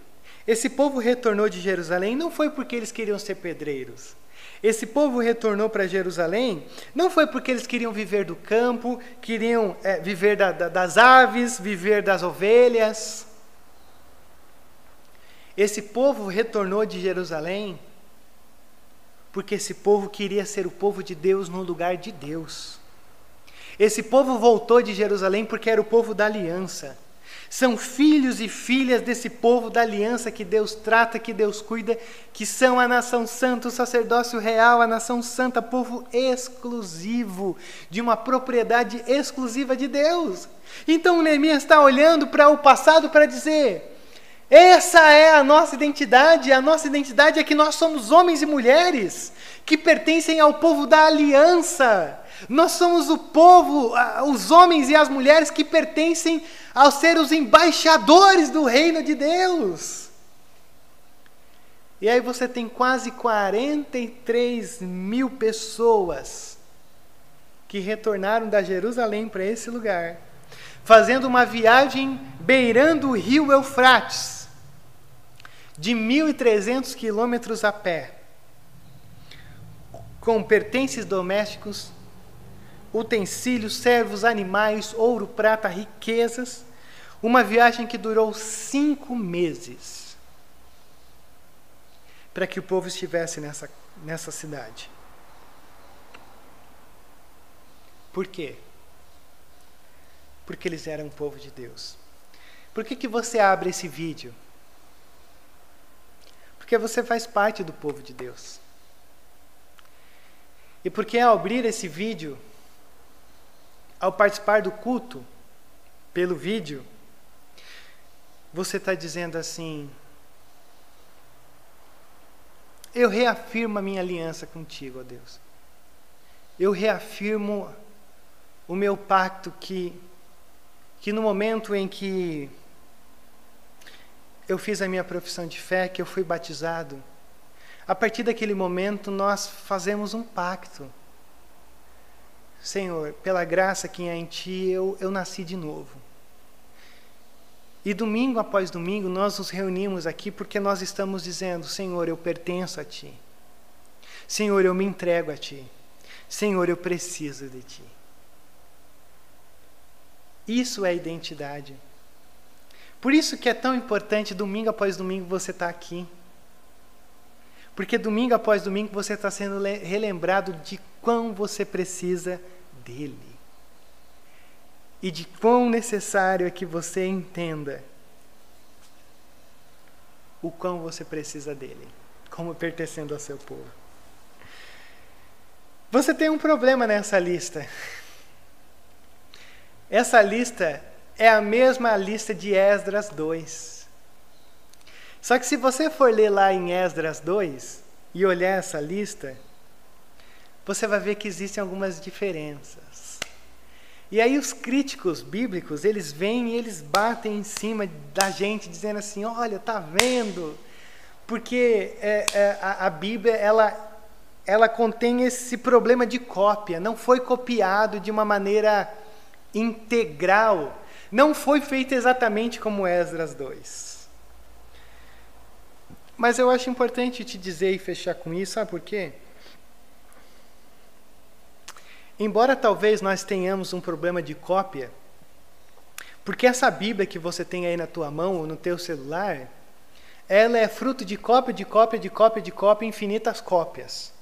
Esse povo retornou de Jerusalém não foi porque eles queriam ser pedreiros. Esse povo retornou para Jerusalém não foi porque eles queriam viver do campo, queriam é, viver da, da, das aves, viver das ovelhas. Esse povo retornou de Jerusalém porque esse povo queria ser o povo de Deus no lugar de Deus. Esse povo voltou de Jerusalém porque era o povo da aliança. São filhos e filhas desse povo da aliança que Deus trata, que Deus cuida, que são a nação santa, o sacerdócio real, a nação santa, povo exclusivo, de uma propriedade exclusiva de Deus. Então Neemias está olhando para o passado para dizer: essa é a nossa identidade. A nossa identidade é que nós somos homens e mulheres que pertencem ao povo da aliança. Nós somos o povo, os homens e as mulheres que pertencem ao ser os embaixadores do reino de Deus. E aí você tem quase 43 mil pessoas que retornaram da Jerusalém para esse lugar, fazendo uma viagem beirando o rio Eufrates de 1.300 quilômetros a pé, com pertences domésticos, utensílios, servos, animais, ouro, prata, riquezas, uma viagem que durou cinco meses para que o povo estivesse nessa, nessa cidade. Por quê? Porque eles eram o povo de Deus. Por que, que você abre esse vídeo? Porque você faz parte do povo de Deus. E porque ao abrir esse vídeo, ao participar do culto pelo vídeo, você está dizendo assim: Eu reafirmo a minha aliança contigo, ó Deus. Eu reafirmo o meu pacto que, que no momento em que eu fiz a minha profissão de fé, que eu fui batizado, a partir daquele momento nós fazemos um pacto. Senhor, pela graça que é em Ti, eu, eu nasci de novo. E domingo após domingo nós nos reunimos aqui porque nós estamos dizendo: Senhor, eu pertenço a Ti. Senhor, eu me entrego a Ti. Senhor, eu preciso de Ti. Isso é identidade. Por isso que é tão importante domingo após domingo você estar tá aqui. Porque domingo após domingo você está sendo relembrado de quão você precisa dele. E de quão necessário é que você entenda o quão você precisa dele, como pertencendo ao seu povo. Você tem um problema nessa lista. Essa lista é a mesma lista de Esdras 2. Só que se você for ler lá em Esdras 2 e olhar essa lista, você vai ver que existem algumas diferenças. E aí os críticos bíblicos, eles vêm e eles batem em cima da gente, dizendo assim, olha, tá vendo? Porque é, é, a, a Bíblia, ela, ela contém esse problema de cópia, não foi copiado de uma maneira integral não foi feita exatamente como Esdras 2. Mas eu acho importante te dizer e fechar com isso, sabe por quê? Embora talvez nós tenhamos um problema de cópia, porque essa Bíblia que você tem aí na tua mão ou no teu celular, ela é fruto de cópia, de cópia, de cópia, de cópia, infinitas cópias.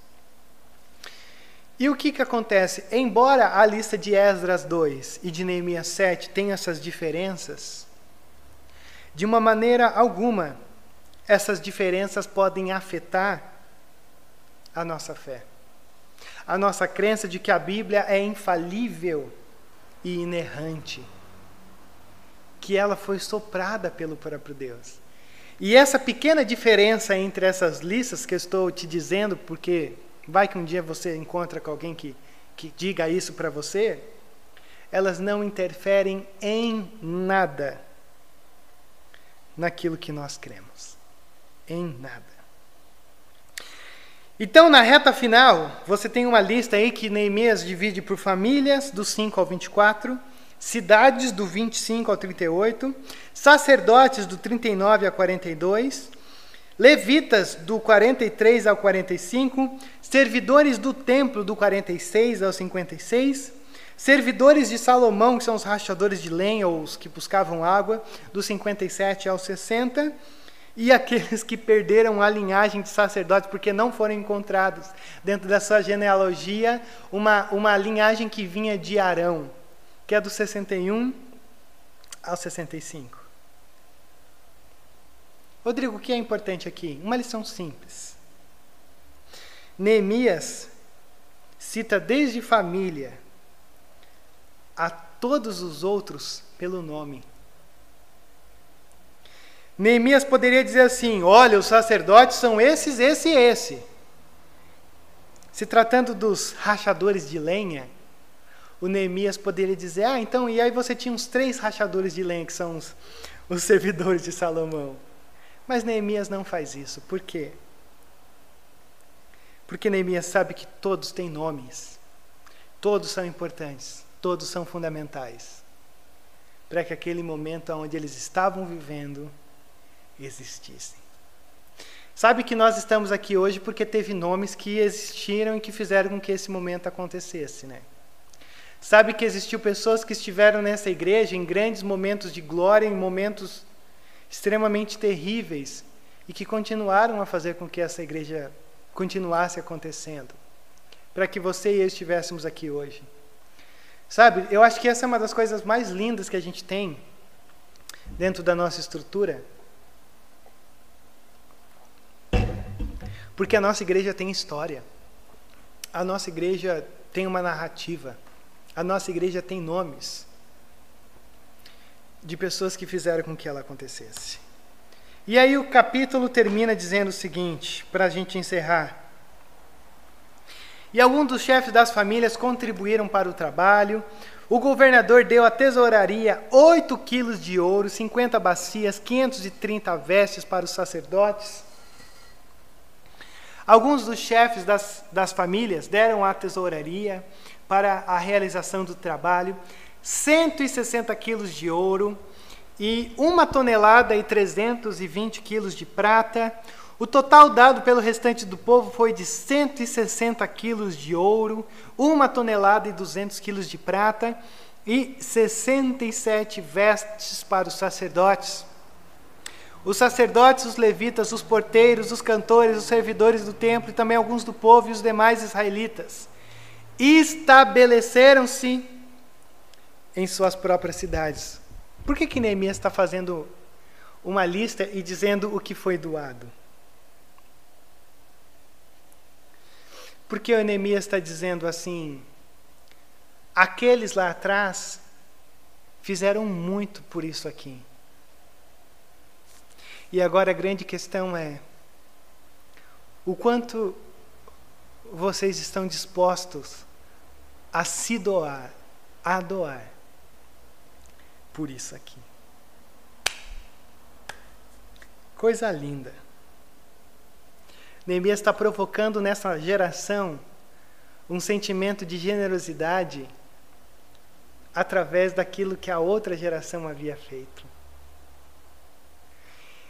E o que, que acontece? Embora a lista de Esdras 2 e de Neemias 7 tenha essas diferenças, de uma maneira alguma, essas diferenças podem afetar a nossa fé. A nossa crença de que a Bíblia é infalível e inerrante. Que ela foi soprada pelo próprio Deus. E essa pequena diferença entre essas listas que eu estou te dizendo, porque vai que um dia você encontra com alguém que, que diga isso para você, elas não interferem em nada naquilo que nós cremos. Em nada. Então, na reta final, você tem uma lista aí que Neemias divide por famílias, do 5 ao 24, cidades, do 25 ao 38, sacerdotes, do 39 a 42, levitas, do 43 ao 45, servidores do templo do 46 ao 56, servidores de Salomão, que são os rachadores de lenha ou os que buscavam água, do 57 ao 60, e aqueles que perderam a linhagem de sacerdotes porque não foram encontrados. Dentro da sua genealogia uma, uma linhagem que vinha de Arão, que é do 61 ao 65. Rodrigo, o que é importante aqui? Uma lição simples. Neemias cita desde família a todos os outros pelo nome. Neemias poderia dizer assim: olha, os sacerdotes são esses, esse e esse. Se tratando dos rachadores de lenha, o Neemias poderia dizer: ah, então, e aí você tinha uns três rachadores de lenha, que são os, os servidores de Salomão. Mas Neemias não faz isso. Por quê? Porque Neemias sabe que todos têm nomes, todos são importantes, todos são fundamentais, para que aquele momento onde eles estavam vivendo existissem. Sabe que nós estamos aqui hoje porque teve nomes que existiram e que fizeram com que esse momento acontecesse, né? Sabe que existiu pessoas que estiveram nessa igreja em grandes momentos de glória, em momentos extremamente terríveis, e que continuaram a fazer com que essa igreja continuasse acontecendo, para que você e eu estivéssemos aqui hoje. Sabe, eu acho que essa é uma das coisas mais lindas que a gente tem dentro da nossa estrutura. Porque a nossa igreja tem história. A nossa igreja tem uma narrativa. A nossa igreja tem nomes de pessoas que fizeram com que ela acontecesse. E aí o capítulo termina dizendo o seguinte, para a gente encerrar. E alguns dos chefes das famílias contribuíram para o trabalho. O governador deu à tesouraria 8 quilos de ouro, 50 bacias, 530 vestes para os sacerdotes. Alguns dos chefes das, das famílias deram à tesouraria para a realização do trabalho 160 quilos de ouro e uma tonelada e 320 quilos de prata. O total dado pelo restante do povo foi de 160 quilos de ouro, uma tonelada e 200 quilos de prata e 67 vestes para os sacerdotes. Os sacerdotes, os levitas, os porteiros, os cantores, os servidores do templo e também alguns do povo e os demais israelitas estabeleceram-se em suas próprias cidades. Por que, que Neemias está fazendo uma lista e dizendo o que foi doado? Porque o Neemias está dizendo assim: aqueles lá atrás fizeram muito por isso aqui. E agora a grande questão é: o quanto vocês estão dispostos a se doar, a doar por isso aqui? Coisa linda. Neemias está provocando nessa geração um sentimento de generosidade através daquilo que a outra geração havia feito.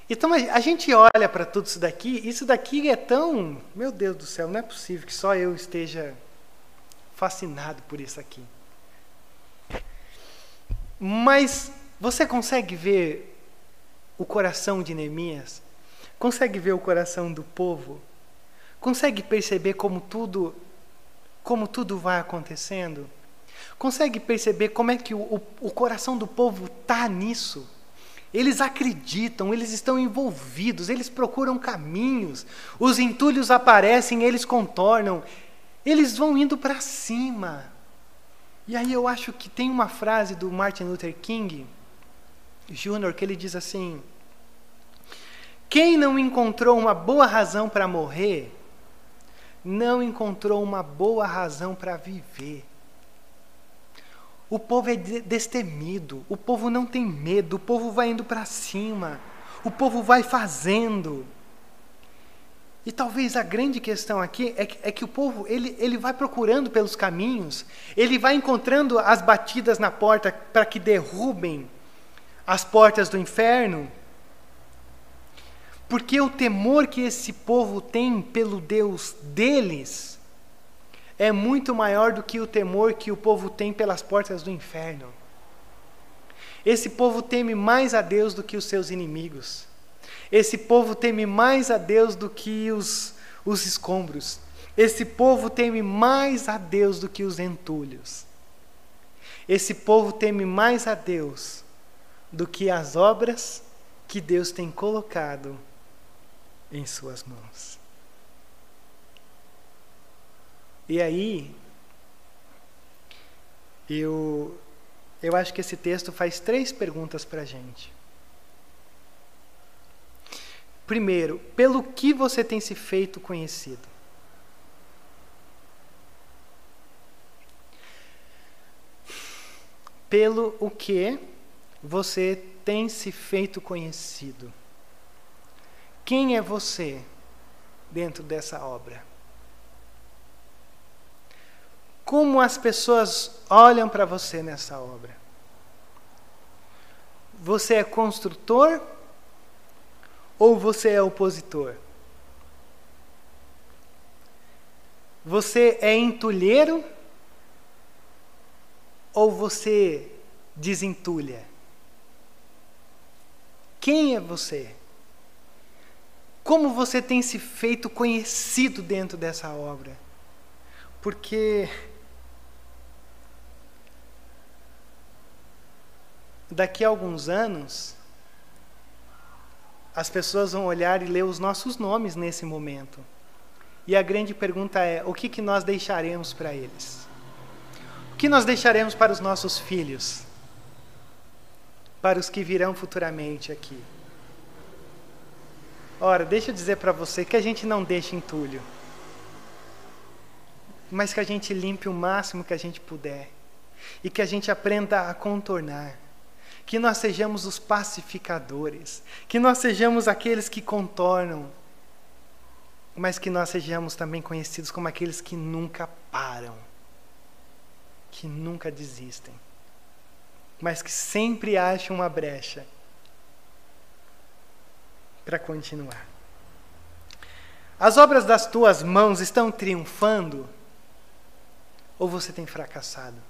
Então a gente olha para tudo isso daqui, isso daqui é tão, meu Deus do céu, não é possível que só eu esteja fascinado por isso aqui. Mas você consegue ver o coração de Neemias? Consegue ver o coração do povo? Consegue perceber como tudo como tudo vai acontecendo? Consegue perceber como é que o, o, o coração do povo está nisso? Eles acreditam, eles estão envolvidos, eles procuram caminhos, os entulhos aparecem, eles contornam, eles vão indo para cima. E aí eu acho que tem uma frase do Martin Luther King Jr. que ele diz assim: Quem não encontrou uma boa razão para morrer, não encontrou uma boa razão para viver. O povo é destemido, o povo não tem medo, o povo vai indo para cima, o povo vai fazendo. E talvez a grande questão aqui é que, é que o povo ele, ele vai procurando pelos caminhos, ele vai encontrando as batidas na porta para que derrubem as portas do inferno, porque o temor que esse povo tem pelo Deus deles é muito maior do que o temor que o povo tem pelas portas do inferno. Esse povo teme mais a Deus do que os seus inimigos. Esse povo teme mais a Deus do que os, os escombros. Esse povo teme mais a Deus do que os entulhos. Esse povo teme mais a Deus do que as obras que Deus tem colocado em suas mãos. E aí, eu, eu acho que esse texto faz três perguntas para a gente. Primeiro, pelo que você tem se feito conhecido? Pelo o que você tem se feito conhecido? Quem é você dentro dessa obra? Como as pessoas olham para você nessa obra? Você é construtor ou você é opositor? Você é entulheiro ou você desentulha? Quem é você? Como você tem se feito conhecido dentro dessa obra? Porque daqui a alguns anos, as pessoas vão olhar e ler os nossos nomes nesse momento. E a grande pergunta é: o que, que nós deixaremos para eles? O que nós deixaremos para os nossos filhos? Para os que virão futuramente aqui? Ora, deixa eu dizer para você que a gente não deixa entulho, mas que a gente limpe o máximo que a gente puder e que a gente aprenda a contornar que nós sejamos os pacificadores, que nós sejamos aqueles que contornam, mas que nós sejamos também conhecidos como aqueles que nunca param, que nunca desistem, mas que sempre acham uma brecha para continuar. As obras das tuas mãos estão triunfando? Ou você tem fracassado?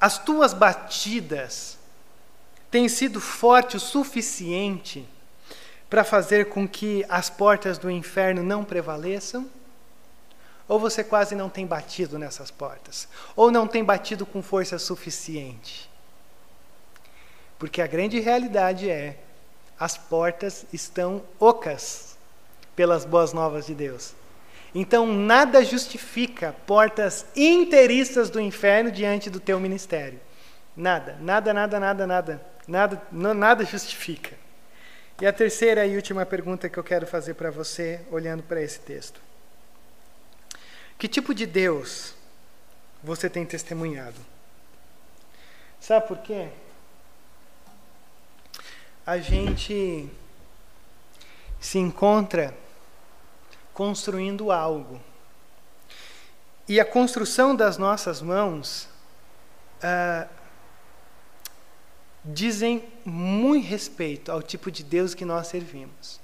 As tuas batidas têm sido forte o suficiente para fazer com que as portas do inferno não prevaleçam? Ou você quase não tem batido nessas portas? Ou não tem batido com força suficiente? Porque a grande realidade é: as portas estão ocas pelas boas novas de Deus. Então, nada justifica portas inteiristas do inferno diante do teu ministério. Nada, nada, nada, nada, nada. Nada, não, nada justifica. E a terceira e última pergunta que eu quero fazer para você, olhando para esse texto: Que tipo de Deus você tem testemunhado? Sabe por quê? A gente se encontra construindo algo. E a construção das nossas mãos uh, dizem muito respeito ao tipo de Deus que nós servimos.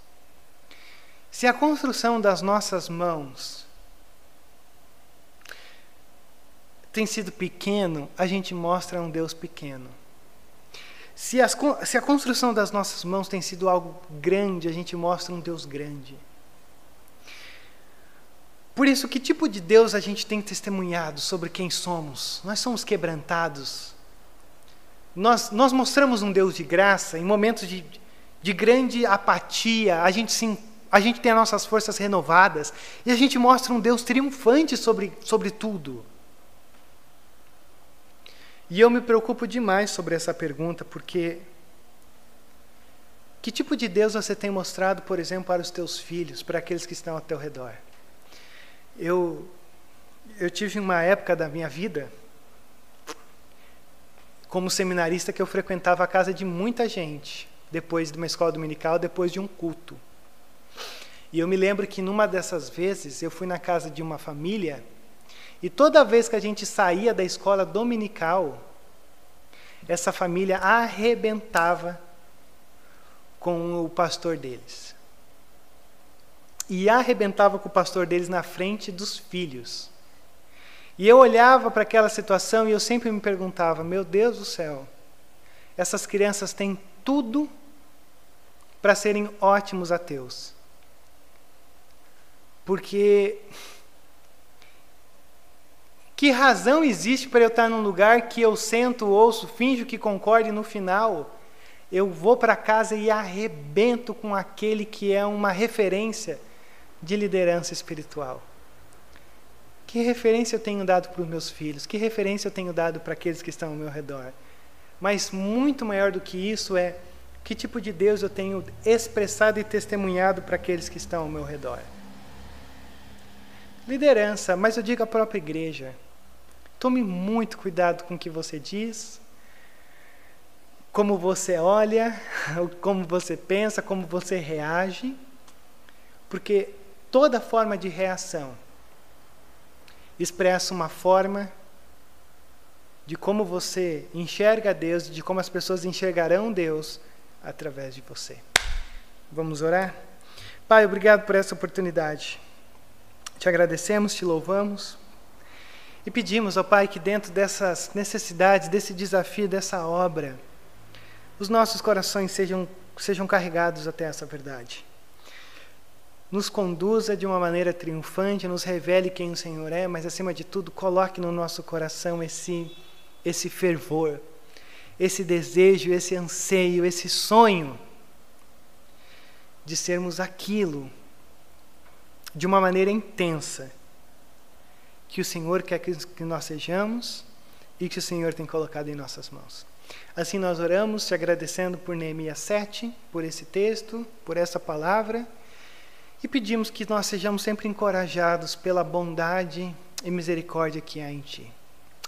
Se a construção das nossas mãos tem sido pequeno, a gente mostra um Deus pequeno. Se, as, se a construção das nossas mãos tem sido algo grande, a gente mostra um Deus grande. Por isso, que tipo de Deus a gente tem testemunhado sobre quem somos? Nós somos quebrantados, nós, nós mostramos um Deus de graça em momentos de, de grande apatia, a gente, se, a gente tem as nossas forças renovadas e a gente mostra um Deus triunfante sobre, sobre tudo. E eu me preocupo demais sobre essa pergunta, porque que tipo de Deus você tem mostrado, por exemplo, para os teus filhos, para aqueles que estão ao teu redor? Eu, eu tive uma época da minha vida como seminarista que eu frequentava a casa de muita gente, depois de uma escola dominical, depois de um culto. E eu me lembro que numa dessas vezes eu fui na casa de uma família e toda vez que a gente saía da escola dominical, essa família arrebentava com o pastor deles. E arrebentava com o pastor deles na frente dos filhos. E eu olhava para aquela situação e eu sempre me perguntava: meu Deus do céu, essas crianças têm tudo para serem ótimos ateus. Porque que razão existe para eu estar num lugar que eu sento, ouço, finjo que concordo e no final eu vou para casa e arrebento com aquele que é uma referência de liderança espiritual? Que referência eu tenho dado para os meus filhos? Que referência eu tenho dado para aqueles que estão ao meu redor? Mas muito maior do que isso é que tipo de Deus eu tenho expressado e testemunhado para aqueles que estão ao meu redor? Liderança, mas eu digo a própria igreja. Tome muito cuidado com o que você diz, como você olha, como você pensa, como você reage, porque toda forma de reação expressa uma forma de como você enxerga Deus, de como as pessoas enxergarão Deus através de você. Vamos orar? Pai, obrigado por essa oportunidade. Te agradecemos, te louvamos e pedimos, ó Pai, que dentro dessas necessidades, desse desafio, dessa obra, os nossos corações sejam, sejam carregados até essa verdade nos conduza de uma maneira triunfante, nos revele quem o Senhor é, mas acima de tudo, coloque no nosso coração esse esse fervor, esse desejo, esse anseio, esse sonho de sermos aquilo de uma maneira intensa que o Senhor quer que nós sejamos e que o Senhor tem colocado em nossas mãos. Assim nós oramos, te agradecendo por Neemias 7, por esse texto, por essa palavra. E pedimos que nós sejamos sempre encorajados pela bondade e misericórdia que há em Ti.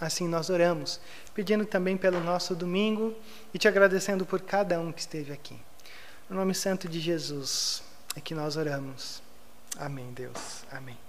Assim nós oramos, pedindo também pelo nosso domingo e te agradecendo por cada um que esteve aqui. No nome santo de Jesus. é que nós oramos. Amém, Deus. Amém.